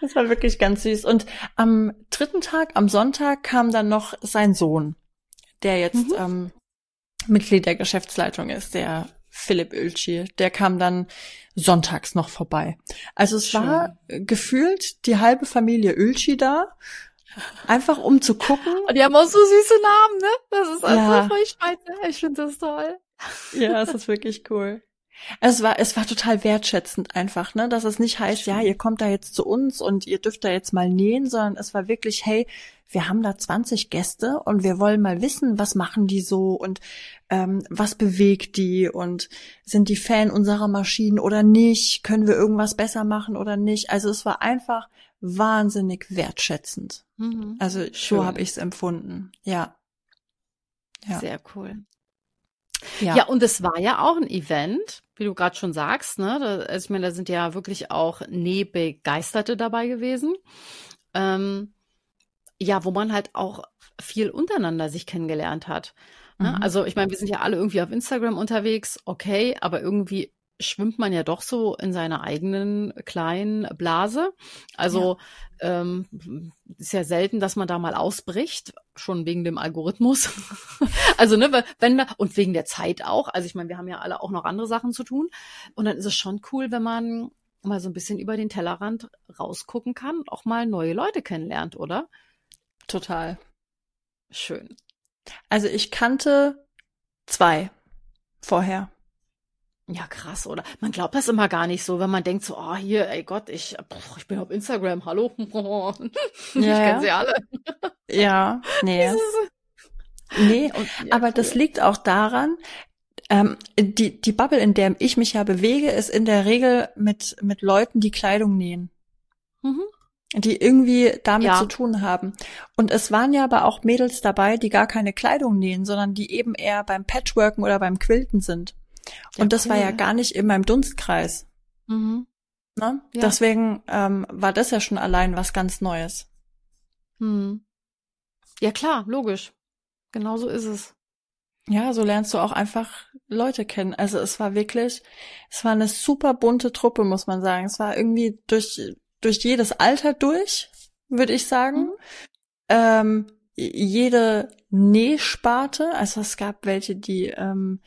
Das war wirklich ganz süß. Und am dritten Tag, am Sonntag, kam dann noch sein Sohn, der jetzt Mhm. ähm, Mitglied der Geschäftsleitung ist, der Philipp Ölci. Der kam dann sonntags noch vorbei. Also es Schön. war gefühlt die halbe Familie Ölci da, einfach um zu gucken. Und die haben auch so süße Namen, ne? Das ist also Ja. voll scheiße. Ich finde das toll. Ja, es ist wirklich cool. Es war, es war total wertschätzend einfach, ne, dass es nicht heißt, ja, ihr kommt da jetzt zu uns und ihr dürft da jetzt mal nähen, sondern es war wirklich, hey, wir haben da 20 Gäste und wir wollen mal wissen, was machen die so und ähm, was bewegt die und sind die Fan unserer Maschinen oder nicht? Können wir irgendwas besser machen oder nicht? Also es war einfach wahnsinnig wertschätzend. Mhm. Also Schön. so habe ich es empfunden. Ja. Ja. Sehr cool. Ja. Ja. und es war ja auch ein Event, wie du gerade schon sagst, ne? Da, also ich meine, da sind ja wirklich auch Nähbegeisterte dabei gewesen. Ähm, ja, wo man halt auch viel untereinander sich kennengelernt hat. Ne? Mhm. Also ich meine, wir sind ja alle irgendwie auf Instagram unterwegs, okay, aber irgendwie schwimmt man ja doch so in seiner eigenen kleinen Blase. Also ähm, ist ja selten, dass man da mal ausbricht, schon wegen dem Algorithmus. also ne, wenn da, und wegen der Zeit auch. Also ich meine, wir haben ja alle auch noch andere Sachen zu tun. Und dann ist es schon cool, wenn man mal so ein bisschen über den Tellerrand rausgucken kann, auch mal neue Leute kennenlernt, oder? Total. Schön. Also ich kannte zwei vorher. Ja, krass, oder? Man glaubt das immer gar nicht so, wenn man denkt so, oh, hier, ey Gott, ich, ich bin auf Instagram, hallo. ich Ja, kenne ja. sie alle. Ja, nee. Nee, Und, ja, aber cool. das liegt auch daran, ähm, die, die Bubble, in der ich mich ja bewege, ist in der Regel mit, mit Leuten, die Kleidung nähen. Mhm. die irgendwie damit Ja. zu tun haben. Und es waren ja aber auch Mädels dabei, die gar keine Kleidung nähen, sondern die eben eher beim Patchworken oder beim Quilten sind. Ja, Und das war ja gar nicht in meinem Dunstkreis. Mhm. Ne? Ja. Deswegen ähm, war das ja schon allein was ganz Neues. Hm. Ja, klar, logisch. Genau so ist es. Ja, so lernst du auch einfach Leute kennen. Also es war wirklich, es war eine super bunte Truppe, muss man sagen. Es war irgendwie durch, durch jedes Alter durch, würde ich sagen. Mhm. Ähm, jede Nähsparte, also es gab welche, die ähm,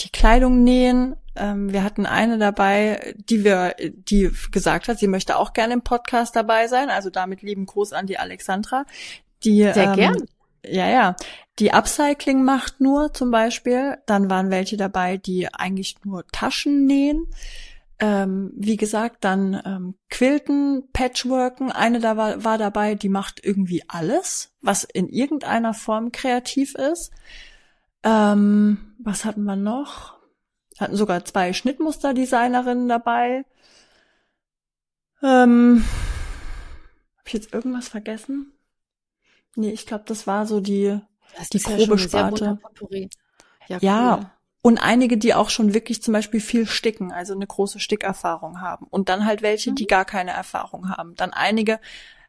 die Kleidung nähen. Ähm, wir hatten eine dabei, die wir, die gesagt hat, sie möchte auch gerne im Podcast dabei sein. Also damit lieben Gruß an die Alexandra. Die, Sehr ähm, gern. Ja, ja. Die Upcycling macht nur zum Beispiel. Dann waren welche dabei, die eigentlich nur Taschen nähen. Ähm, wie gesagt, dann ähm, Quilten, Patchworken. Eine da war, war dabei, die macht irgendwie alles, was in irgendeiner Form kreativ ist. Ähm, was hatten wir noch? Hatten sogar zwei Schnittmusterdesignerinnen dabei. Ähm, hab ich jetzt irgendwas vergessen? Nee, ich glaube, das war so die, Das die grobe Sparte. Ja, Ja. cool. Und einige, die auch schon wirklich zum Beispiel viel sticken, also eine große Stickerfahrung haben. Und dann halt welche, die Mhm. gar keine Erfahrung haben. Dann einige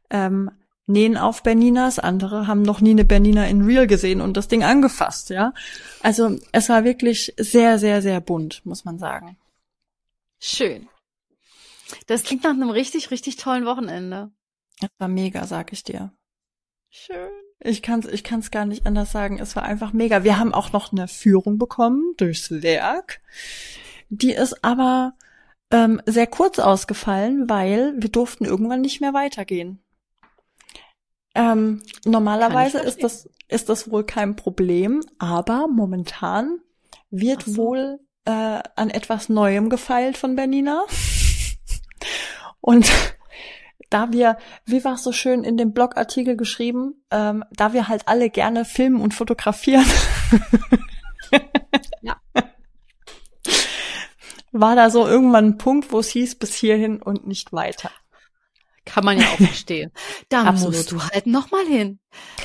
ähm, nähen auf Berninas, andere haben noch nie eine Bernina in Real gesehen und das Ding angefasst, ja. Also es war wirklich sehr, sehr, sehr bunt, muss man sagen. Schön. Das klingt nach einem richtig, richtig tollen Wochenende. Es war mega, sag ich dir. Schön. Ich kann's, ich kann's gar nicht anders sagen. Es war einfach mega. Wir haben auch noch eine Führung bekommen durchs Werk. Die ist aber ähm, sehr kurz ausgefallen, weil wir durften irgendwann nicht mehr weitergehen. Ähm, normalerweise ist das, ist das wohl kein Problem, aber momentan wird so. wohl äh, an etwas Neuem gefeilt von Bernina. Und da wir, wie war es so schön in dem Blogartikel geschrieben, ähm, da wir halt alle gerne filmen und fotografieren, Ja. war da so irgendwann ein Punkt, wo es hieß, bis hierhin und nicht weiter. Kann man ja auch verstehen. Da Absolut. musst du halt noch mal hin.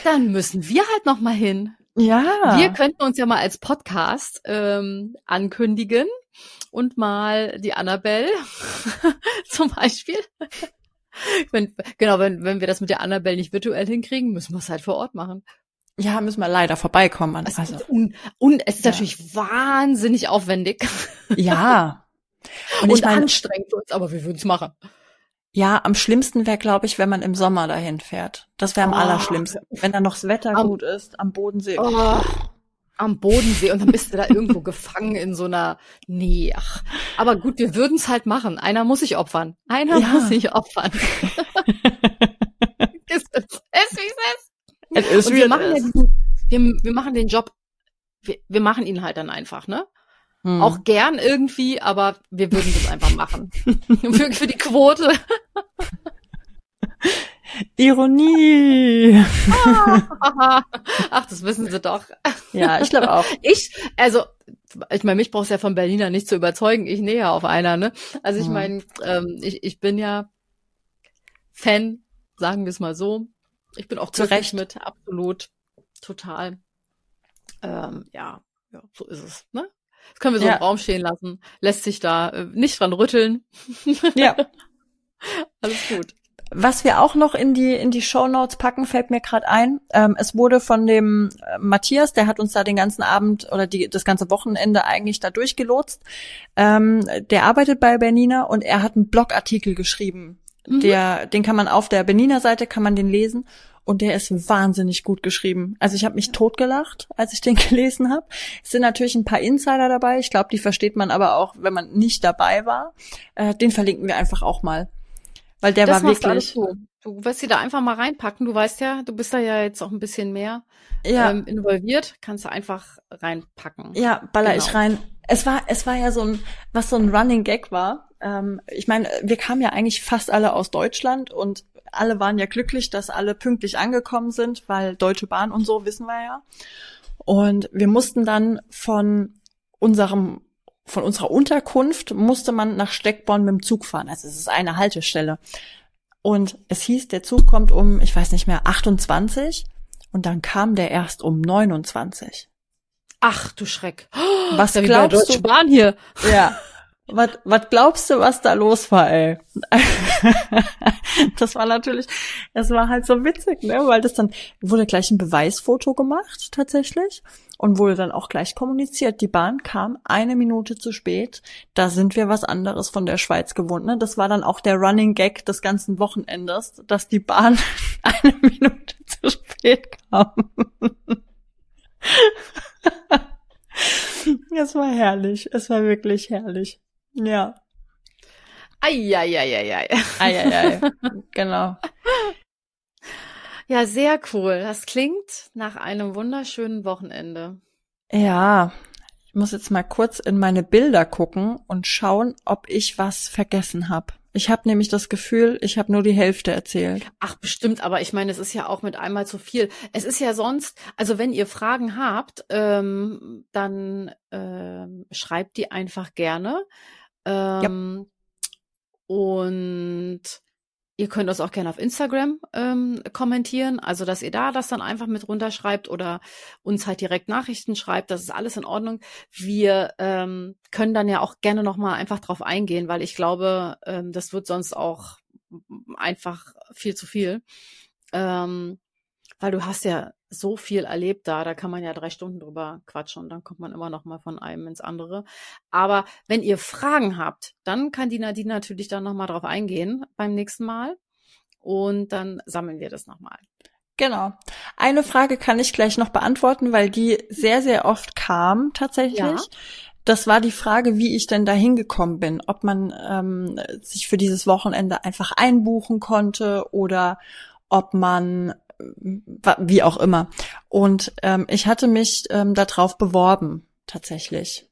Dann müssen wir halt noch mal hin. Ja. Wir könnten uns ja mal als Podcast ähm, ankündigen und mal die Annabelle zum Beispiel. Wenn, genau, wenn, wenn wir das mit der Annabelle nicht virtuell hinkriegen, müssen wir es halt vor Ort machen. ja, müssen wir leider vorbeikommen. An, also, ist un, und es ist Ja. natürlich wahnsinnig aufwendig ja. Und, und, ich meine, anstrengend für uns, aber wir würden es machen. Ja, am schlimmsten wäre, glaube ich, wenn man im Sommer dahin fährt. Das wäre am Oh. allerschlimmsten. Wenn dann noch das Wetter Am- gut ist, am Bodensee. Oh, am Bodensee und dann bist du da irgendwo gefangen in so einer, nee, ach. Aber gut, wir würden es halt machen. Einer muss sich opfern. Einer Ja. muss sich opfern. es ist, es ist, wie es ist. Es ist, Und wir machen, ja ist. diesen, wir, wir machen den Job, wir, wir machen ihn halt dann einfach, ne? Hm. Auch gern irgendwie, aber wir würden das einfach machen. für, für die Quote. Ironie. Ach, das wissen sie doch. Ja, ich glaube auch. Ich, also, ich meine, mich brauchst ja von Berliner nicht zu überzeugen. Ich nähe ja auf einer, ne? Also ich Mhm. meine, ähm, ich, ich bin ja Fan, sagen wir es mal so. Ich bin auch Zu glücklich Recht. mit, absolut, total. Ähm, ja, ja, so ist es, ne? Das können wir so Ja. im Raum stehen lassen. Lässt sich da äh, nicht dran rütteln. Ja. Alles gut. Was wir auch noch in die in die Show Notes packen, fällt mir gerade ein. Ähm, es wurde von dem äh, Matthias, der hat uns da den ganzen Abend oder die, das ganze Wochenende eigentlich da durchgelotst. Ähm, der arbeitet bei Bernina und er hat einen Blogartikel geschrieben. Mhm. Der, den kann man auf der Bernina Seite kann man den lesen. Und der ist wahnsinnig gut geschrieben. Also ich habe mich totgelacht, als ich den gelesen habe. Es sind natürlich ein paar Insider dabei. Ich glaube, die versteht man aber auch, wenn man nicht dabei war. Äh, den verlinken wir einfach auch mal. Weil der das war wirklich. Du. du wirst sie da einfach mal reinpacken. Du weißt ja, du bist da ja jetzt auch ein bisschen mehr ja. ähm, involviert. Kannst du einfach reinpacken. Ja, baller genau. ich rein. Es war, es war ja so ein, was so ein Running Gag war. Ähm, ich meine, wir kamen ja eigentlich fast alle aus Deutschland und alle waren ja glücklich, dass alle pünktlich angekommen sind, weil Deutsche Bahn und so wissen wir ja. Und wir mussten dann von unserem von unserer Unterkunft musste man nach Steckborn mit dem Zug fahren. Also es ist eine Haltestelle. Und es hieß, der Zug kommt um, ich weiß nicht mehr, 28 und dann kam der erst um 29. Ach du Schreck. Was ja glaubst du? Bahn hier. Ja. Was, was glaubst du, was da los war, ey? das war natürlich, es war halt so witzig, ne? Weil das dann wurde gleich ein Beweisfoto gemacht, tatsächlich. Und wurde dann auch gleich kommuniziert. Die Bahn kam eine Minute zu spät. Da sind wir was anderes von der Schweiz gewohnt. Ne? Das war dann auch der Running Gag des ganzen Wochenendes, dass die Bahn eine Minute zu spät kam. es war herrlich. Es war wirklich herrlich. Ja. Eieieiei. Eieiei. genau. Ja, sehr cool. Das klingt nach einem wunderschönen Wochenende. Ja, ich muss jetzt mal kurz in meine Bilder gucken und schauen, ob ich was vergessen habe. Ich habe nämlich das Gefühl, ich habe nur die Hälfte erzählt. Ach, bestimmt, aber ich meine, es ist ja auch mit einmal zu viel. Es ist ja sonst, also wenn ihr Fragen habt, ähm, dann ähm, schreibt die einfach gerne. Ähm, ja. Und ihr könnt uns auch gerne auf Instagram ähm, kommentieren, also dass ihr da das dann einfach mit runterschreibt oder uns halt direkt Nachrichten schreibt. Das ist alles in Ordnung. Wir ähm, können dann ja auch gerne nochmal einfach drauf eingehen, weil ich glaube, ähm, das wird sonst auch einfach viel zu viel. Ähm, weil du hast ja so viel erlebt da, da kann man ja drei Stunden drüber quatschen und dann kommt man immer noch mal von einem ins andere. Aber wenn ihr Fragen habt, dann kann die Nadine natürlich dann noch mal drauf eingehen beim nächsten Mal und dann sammeln wir das noch mal. Genau. Eine Frage kann ich gleich noch beantworten, weil die sehr, sehr oft kam tatsächlich. Ja. Das war die Frage, wie ich denn da hingekommen bin, ob man ähm, sich für dieses Wochenende einfach einbuchen konnte oder ob man wie auch immer. Und ähm, ich hatte mich ähm, darauf beworben, tatsächlich.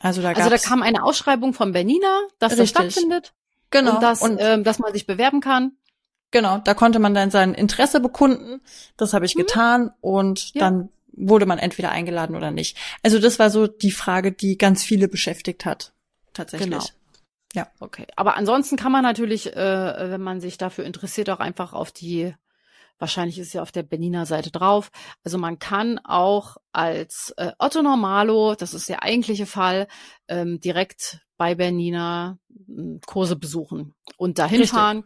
Also da, also da kam eine Ausschreibung von Bernina, dass Richtig. das stattfindet. Genau. Und, dass, und ähm, dass man sich bewerben kann. Genau, da konnte man dann sein Interesse bekunden. Das habe ich mhm. getan und ja. dann wurde man entweder eingeladen oder nicht. Also das war so die Frage, die ganz viele beschäftigt hat. Tatsächlich. Genau. Ja. Okay. Aber ansonsten kann man natürlich, äh, wenn man sich dafür interessiert, auch einfach auf die Wahrscheinlich ist ja auf der Benina Seite drauf. Also man kann auch als äh, Otto Normalo, das ist der eigentliche Fall, ähm, direkt bei Bernina äh, Kurse besuchen und dahin Richtig. fahren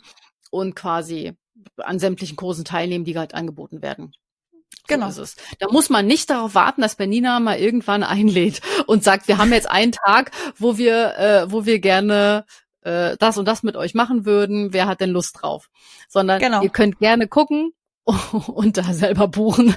und quasi an sämtlichen Kursen teilnehmen, die halt angeboten werden. Genau. So. Da muss man nicht darauf warten, dass Bernina mal irgendwann einlädt und sagt, wir haben jetzt einen Tag, wo wir, äh, wo wir gerne äh, das und das mit euch machen würden. Wer hat denn Lust drauf? Sondern genau. ihr könnt gerne gucken, und da selber buchen.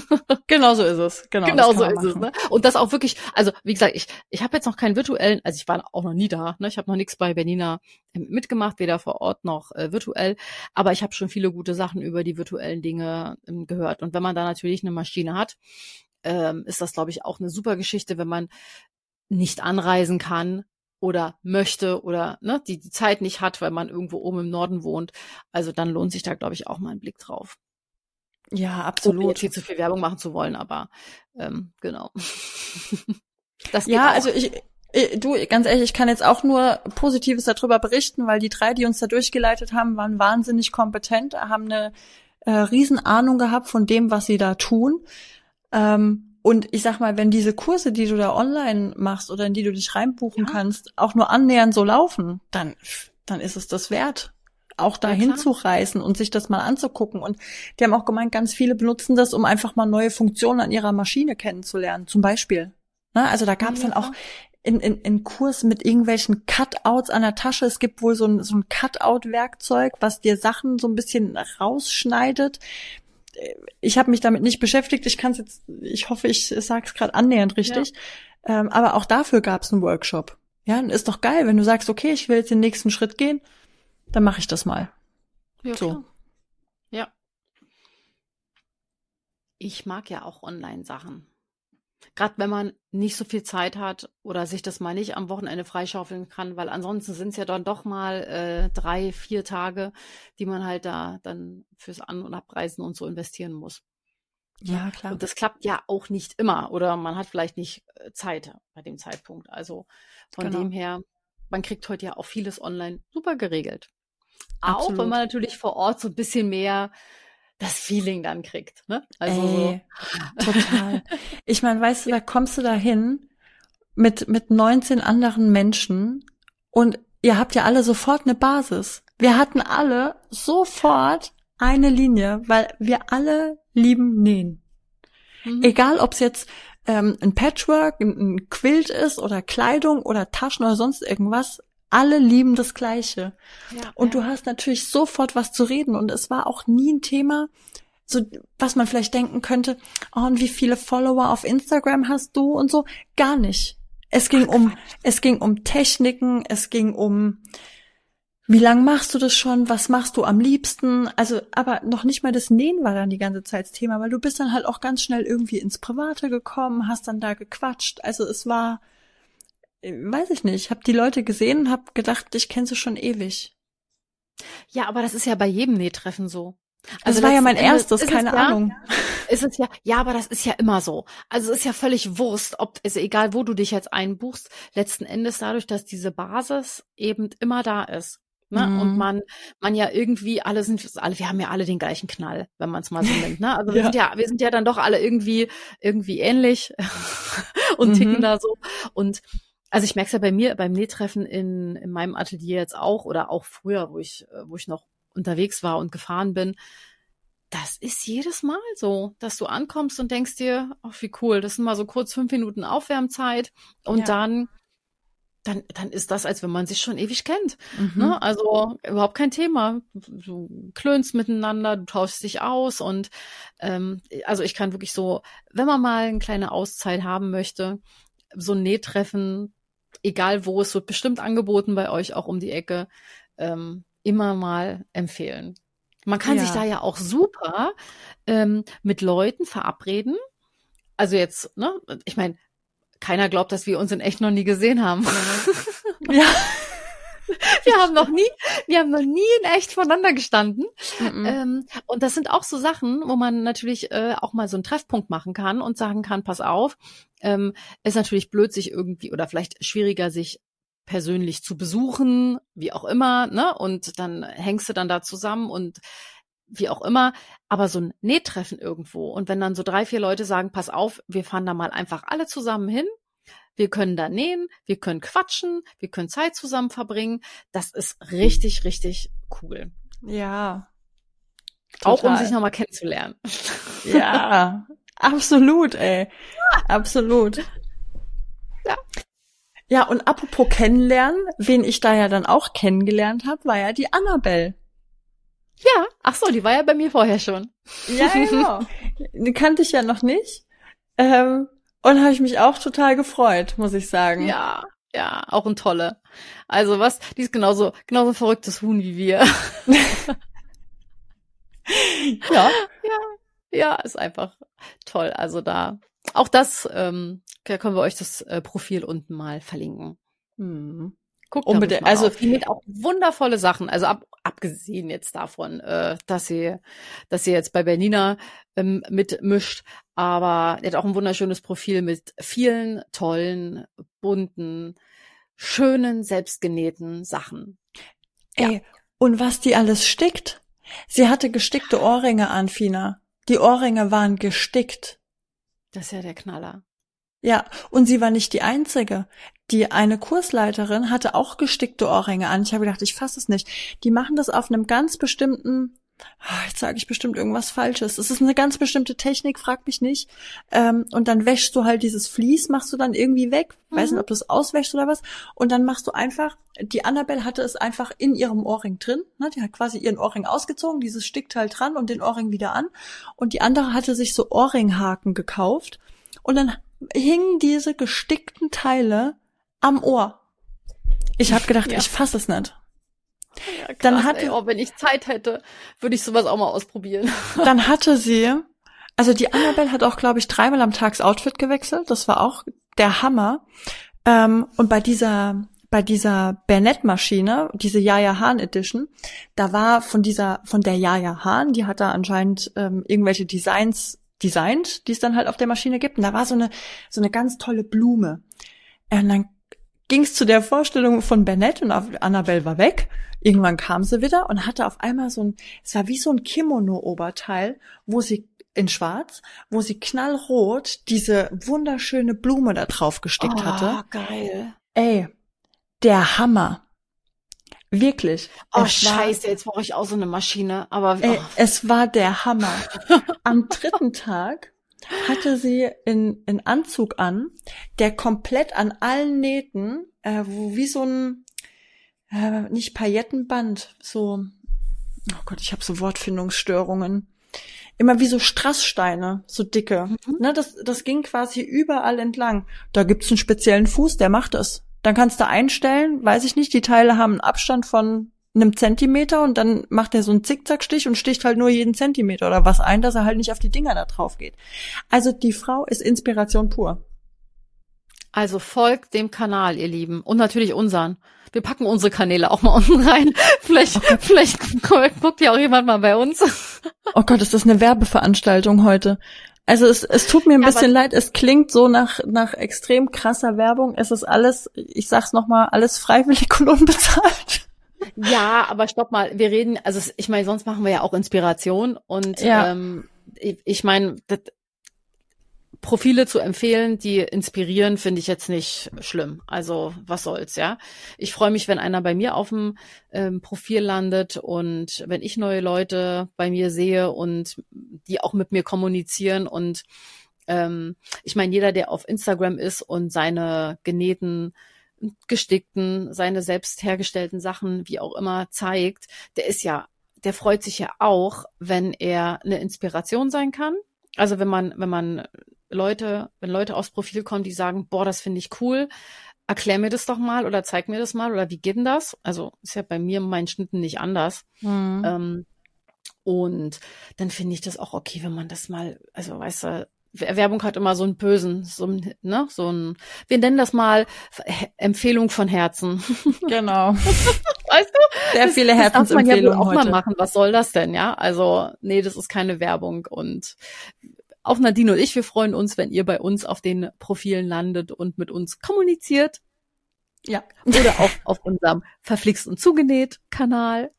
genau so ist es. Genau, genau so ist es. Ne? Und das auch wirklich, also wie gesagt, ich, ich habe jetzt noch keinen virtuellen, also ich war auch noch nie da, ne? ich habe noch nichts bei Bernina ähm, mitgemacht, weder vor Ort noch äh, virtuell, aber ich habe schon viele gute Sachen über die virtuellen Dinge ähm, gehört. Und wenn man da natürlich eine Maschine hat, ähm, ist das, glaube ich, auch eine super Geschichte, wenn man nicht anreisen kann, oder möchte oder ne, die die Zeit nicht hat, weil man irgendwo oben im Norden wohnt. Also dann lohnt sich da, glaube ich, auch mal ein Blick drauf. Ja, absolut. Ohne viel zu viel Werbung machen zu wollen, aber ähm, genau. das ja, auch. also ich, ich, du, ganz ehrlich, ich kann jetzt auch nur Positives darüber berichten, weil die drei, die uns da durchgeleitet haben, waren wahnsinnig kompetent, haben eine äh, Riesenahnung gehabt von dem, was sie da tun. Ähm, und ich sag mal, wenn diese Kurse, die du da online machst oder in die du dich reinbuchen ja. kannst, auch nur annähernd so laufen, dann, dann ist es das wert auch dahin ja, zu reisen und sich das mal anzugucken. Und die haben auch gemeint, ganz viele benutzen das, um einfach mal neue Funktionen an ihrer Maschine kennenzulernen, zum Beispiel. Na, also da gab es ja, dann auch in, in, in Kurs mit irgendwelchen Cutouts an der Tasche. Es gibt wohl so ein, so ein Cutout-Werkzeug, was dir Sachen so ein bisschen rausschneidet. Ich habe mich damit nicht beschäftigt. Ich kann es jetzt, ich hoffe, ich sage es gerade annähernd richtig. Ja. Ähm, aber auch dafür gab es einen Workshop. Ja, ist doch geil, wenn du sagst, okay, ich will jetzt den nächsten Schritt gehen, dann mache ich das mal. Ja, so. Klar. Ja. Ich mag ja auch Online-Sachen. Gerade wenn man nicht so viel Zeit hat oder sich das mal nicht am Wochenende freischaufeln kann, weil ansonsten sind es ja dann doch mal äh, drei, vier Tage, die man halt da dann fürs An- und Abreisen und so investieren muss. Ja, klar. Und das klappt ja auch nicht immer oder man hat vielleicht nicht äh, Zeit bei dem Zeitpunkt. Also von genau. dem her, man kriegt heute ja auch vieles online super geregelt. Auch wenn man natürlich vor Ort so ein bisschen mehr das Feeling dann kriegt. Ne? Also Ey, so. total. Ich meine, weißt du, da kommst du da hin mit, mit 19 anderen Menschen und ihr habt ja alle sofort eine Basis. Wir hatten alle sofort eine Linie, weil wir alle lieben nähen. Mhm. Egal, ob es jetzt ähm, ein Patchwork, ein, ein Quilt ist oder Kleidung oder Taschen oder sonst irgendwas, alle lieben das Gleiche. Ja, und ja. du hast natürlich sofort was zu reden. Und es war auch nie ein Thema, so was man vielleicht denken könnte, oh, und wie viele Follower auf Instagram hast du und so. Gar nicht. Es ging Ach, um, es ging um Techniken, es ging um, wie lang machst du das schon? Was machst du am liebsten? Also, aber noch nicht mal das Nähen war dann die ganze Zeit das Thema, weil du bist dann halt auch ganz schnell irgendwie ins Private gekommen, hast dann da gequatscht. Also es war, weiß ich nicht, ich habe die Leute gesehen und habe gedacht, ich kenne sie schon ewig. Ja, aber das ist ja bei jedem Nähtreffen so. Also das war ja mein erstes, keine Ahnung. Ja, ist es ja, ja, aber das ist ja immer so. Also es ist ja völlig Wurst, ob, ist egal, wo du dich jetzt einbuchst, letzten Endes dadurch, dass diese Basis eben immer da ist. Ne? Mhm. Und man, man ja irgendwie alle sind, alle, wir haben ja alle den gleichen Knall, wenn man es mal so nimmt. Ne? Also wir ja. sind ja, wir sind ja dann doch alle irgendwie, irgendwie ähnlich und mhm. ticken da so. Und also ich merke es ja bei mir beim Nähtreffen in, in meinem Atelier jetzt auch oder auch früher, wo ich, äh, wo ich noch unterwegs war und gefahren bin. Das ist jedes Mal so, dass du ankommst und denkst dir, ach, wie cool, das sind mal so kurz fünf Minuten Aufwärmzeit und ja. dann, dann, dann ist das, als wenn man sich schon ewig kennt. Mhm. Ne? Also überhaupt kein Thema. Du klönst miteinander, du tauschst dich aus und ähm, also ich kann wirklich so, wenn man mal eine kleine Auszeit haben möchte, so ein Nähtreffen, egal wo, es wird bestimmt angeboten bei euch auch um die Ecke, ähm, immer mal empfehlen. Man kann ja. sich da ja auch super ähm, mit Leuten verabreden. Also jetzt, ne, ich meine, keiner glaubt, dass wir uns in echt noch nie gesehen haben. ja. wir haben noch nie, wir haben noch nie in echt voneinander gestanden. Ähm, und das sind auch so Sachen, wo man natürlich äh, auch mal so einen Treffpunkt machen kann und sagen kann, pass auf, ähm, ist natürlich blöd, sich irgendwie oder vielleicht schwieriger, sich persönlich zu besuchen, wie auch immer, ne? Und dann hängst du dann da zusammen und wie auch immer, aber so ein Nähtreffen irgendwo. Und wenn dann so drei, vier Leute sagen, pass auf, wir fahren da mal einfach alle zusammen hin, wir können da nähen, wir können quatschen, wir können Zeit zusammen verbringen. Das ist richtig, richtig cool. Ja. Total. Auch um sich nochmal kennenzulernen. Ja, absolut, ey. Absolut. Ja. Ja, und apropos kennenlernen, wen ich da ja dann auch kennengelernt habe, war ja die Annabelle. Ja, ach so, die war ja bei mir vorher schon. Ja, genau. die kannte ich ja noch nicht. Ähm, und habe ich mich auch total gefreut, muss ich sagen. Ja, ja, auch ein tolle. Also was, die ist genauso, genauso verrücktes Huhn wie wir. ja. Ja, ja, ist einfach toll. Also da, auch das, ähm, da können wir euch das äh, Profil unten mal verlinken. Hm. Guckt Unbedingt. Also die mit auch wundervolle Sachen. Also ab, abgesehen jetzt davon, äh, dass sie, dass sie jetzt bei Bernina ähm, mitmischt, aber die hat auch ein wunderschönes Profil mit vielen tollen, bunten, schönen, selbstgenähten Sachen. Ey, ja. und was die alles stickt? Sie hatte gestickte Ohrringe an, Fina. Die Ohrringe waren gestickt. Das ist ja der Knaller. Ja, und sie war nicht die einzige. Die eine Kursleiterin hatte auch gestickte Ohrringe an. Ich habe gedacht, ich fasse es nicht. Die machen das auf einem ganz bestimmten Jetzt sage ich bestimmt irgendwas Falsches. Es ist eine ganz bestimmte Technik, frag mich nicht. Ähm, und dann wäschst du halt dieses Vlies, machst du dann irgendwie weg. Weiß Mhm. nicht, ob du es auswäschst oder was. Und dann machst du einfach, die Annabelle hatte es einfach in ihrem Ohrring drin. Ne? Die hat quasi ihren Ohrring ausgezogen, dieses Stickteil dran und den Ohrring wieder an. Und die andere hatte sich so Ohrringhaken gekauft. Und dann hingen diese gestickten Teile am Ohr. Ich habe gedacht, Ja. ich fasse es nicht. Ja, krass, Dann hatte- ey, oh, wenn ich Zeit hätte, würde ich sowas auch mal ausprobieren. Dann hatte sie, also die Annabelle hat auch, glaube ich, dreimal am Tag das Outfit gewechselt. Das war auch der Hammer. Ähm, und bei dieser, bei dieser Bernett-Maschine, diese Jaja Hahn Edition, da war von dieser, von der Jaja Hahn, die hat da anscheinend ähm, irgendwelche Designs designt, die es dann halt auf der Maschine gibt. Und da war so eine, so eine ganz tolle Blume. Und dann ging es zu der Vorstellung von Bernett und Annabelle war weg. Irgendwann kam sie wieder und hatte auf einmal so ein, es war wie so ein Kimono-Oberteil, wo sie in schwarz, wo sie knallrot diese wunderschöne Blume da drauf gestickt hatte. Oh, geil. Ey, der Hammer. Wirklich. Oh, Es war- scheiße, jetzt brauche ich auch so eine Maschine. Aber Ey, oh, es war der Hammer. Am dritten Tag hatte sie in, in Anzug an, der komplett an allen Nähten, äh, wo wie so ein, äh, nicht Paillettenband, so, oh Gott, ich habe so Wortfindungsstörungen. Immer wie so Strasssteine, so dicke. Ne, das, das ging quasi überall entlang. Da gibt's einen speziellen Fuß, der macht das. Dann kannst du einstellen, weiß ich nicht, die Teile haben einen Abstand von einem Zentimeter und dann macht er so einen Zickzackstich und sticht halt nur jeden Zentimeter oder was ein, dass er halt nicht auf die Dinger da drauf geht. Also die Frau ist Inspiration pur. also folgt dem Kanal, ihr Lieben. Und natürlich unseren. Wir packen unsere Kanäle auch mal unten rein. Vielleicht, vielleicht gu- guckt ja auch jemand mal bei uns. Oh Gott, ist das eine Werbeveranstaltung heute? Also es, es tut mir ein Ja, bisschen leid, es klingt so nach, nach extrem krasser Werbung. Es ist alles, ich sag's nochmal, alles freiwillig und unbezahlt. Ja, aber stopp mal, wir reden, also ich meine, sonst machen wir ja auch Inspiration und Ja. ähm, ich, ich meine, Profile zu empfehlen, die inspirieren, finde ich jetzt nicht schlimm. Also was soll's, ja. Ich freue mich, wenn einer bei mir auf dem ähm, Profil landet und wenn ich neue Leute bei mir sehe und die auch mit mir kommunizieren und ähm, ich meine, jeder, der auf Instagram ist und seine genähten gestickten, seine selbst hergestellten Sachen, wie auch immer, zeigt, der ist ja, der freut sich ja auch, wenn er eine Inspiration sein kann. Also wenn man, wenn man Leute, wenn Leute aufs Profil kommen, die sagen, boah, das finde ich cool, erklär mir das doch mal oder zeig mir das mal oder wie geht denn das? Also ist ja bei mir in meinen Schnitten nicht anders. Mhm. Ähm, und dann finde ich das auch okay, wenn man das mal, also weißt du, Werbung hat immer so einen bösen, so ein, ne, so ein, wir nennen das mal Empfehlung von Herzen. Genau. Weißt du? Sehr viele das darf man ja Herzensempfehlungen auch mal heute. machen. Was soll das denn, ja? Also, nee, das ist keine Werbung und auch Nadine und ich, wir freuen uns, wenn ihr bei uns auf den Profilen landet und mit uns kommuniziert Ja, oder auch auf unserem verflixt und zugenäht Kanal.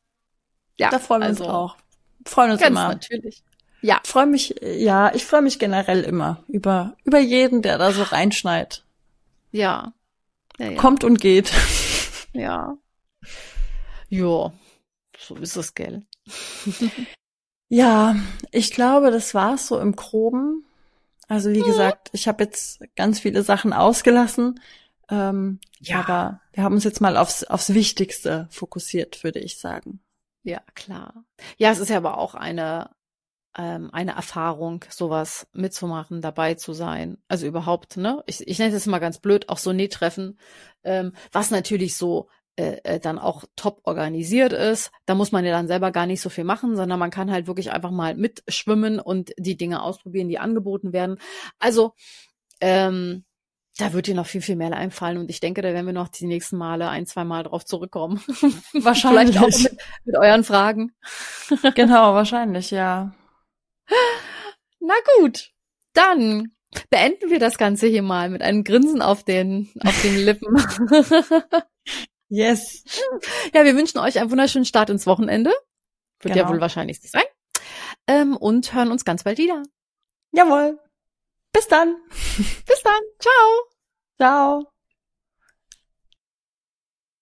Ja, da freuen wir also, uns auch. Freuen uns Ganz immer. natürlich. Ja, freue mich, ja, ich freue mich generell immer über, über jeden, der da so reinschneit. ja. Ja, ja. Kommt und geht. Ja. Ja, so ist es, gell? Ja, ich glaube, das war's so im Groben. Also wie gesagt, ich habe jetzt ganz viele Sachen ausgelassen. Ähm, Ja. Aber wir haben uns jetzt mal aufs, aufs Wichtigste fokussiert, würde ich sagen. Ja, klar. Ja, es ist ja aber auch eine, ähm, eine Erfahrung, sowas mitzumachen, dabei zu sein. Also überhaupt, ne? Ich, ich nenne es mal ganz blöd, auch so Nähtreffen, ähm, was natürlich so äh, äh, dann auch top organisiert ist. Da muss man ja dann selber gar nicht so viel machen, sondern man kann halt wirklich einfach mal mitschwimmen und die Dinge ausprobieren, die angeboten werden. Also, ähm, da wird dir noch viel, viel mehr einfallen und ich denke, da werden wir noch die nächsten Male ein, zwei Mal drauf zurückkommen. Wahrscheinlich. Auch mit, mit euren Fragen. genau, wahrscheinlich, ja. Na gut, dann beenden wir das Ganze hier mal mit einem Grinsen auf den, auf den Lippen. Yes. ja, wir wünschen euch einen wunderschönen Start ins Wochenende. Wird ja Genau. wohl wahrscheinlich sein. Ähm, und hören uns ganz bald wieder. Jawohl. Bis dann. Bis dann. Ciao. Ciao.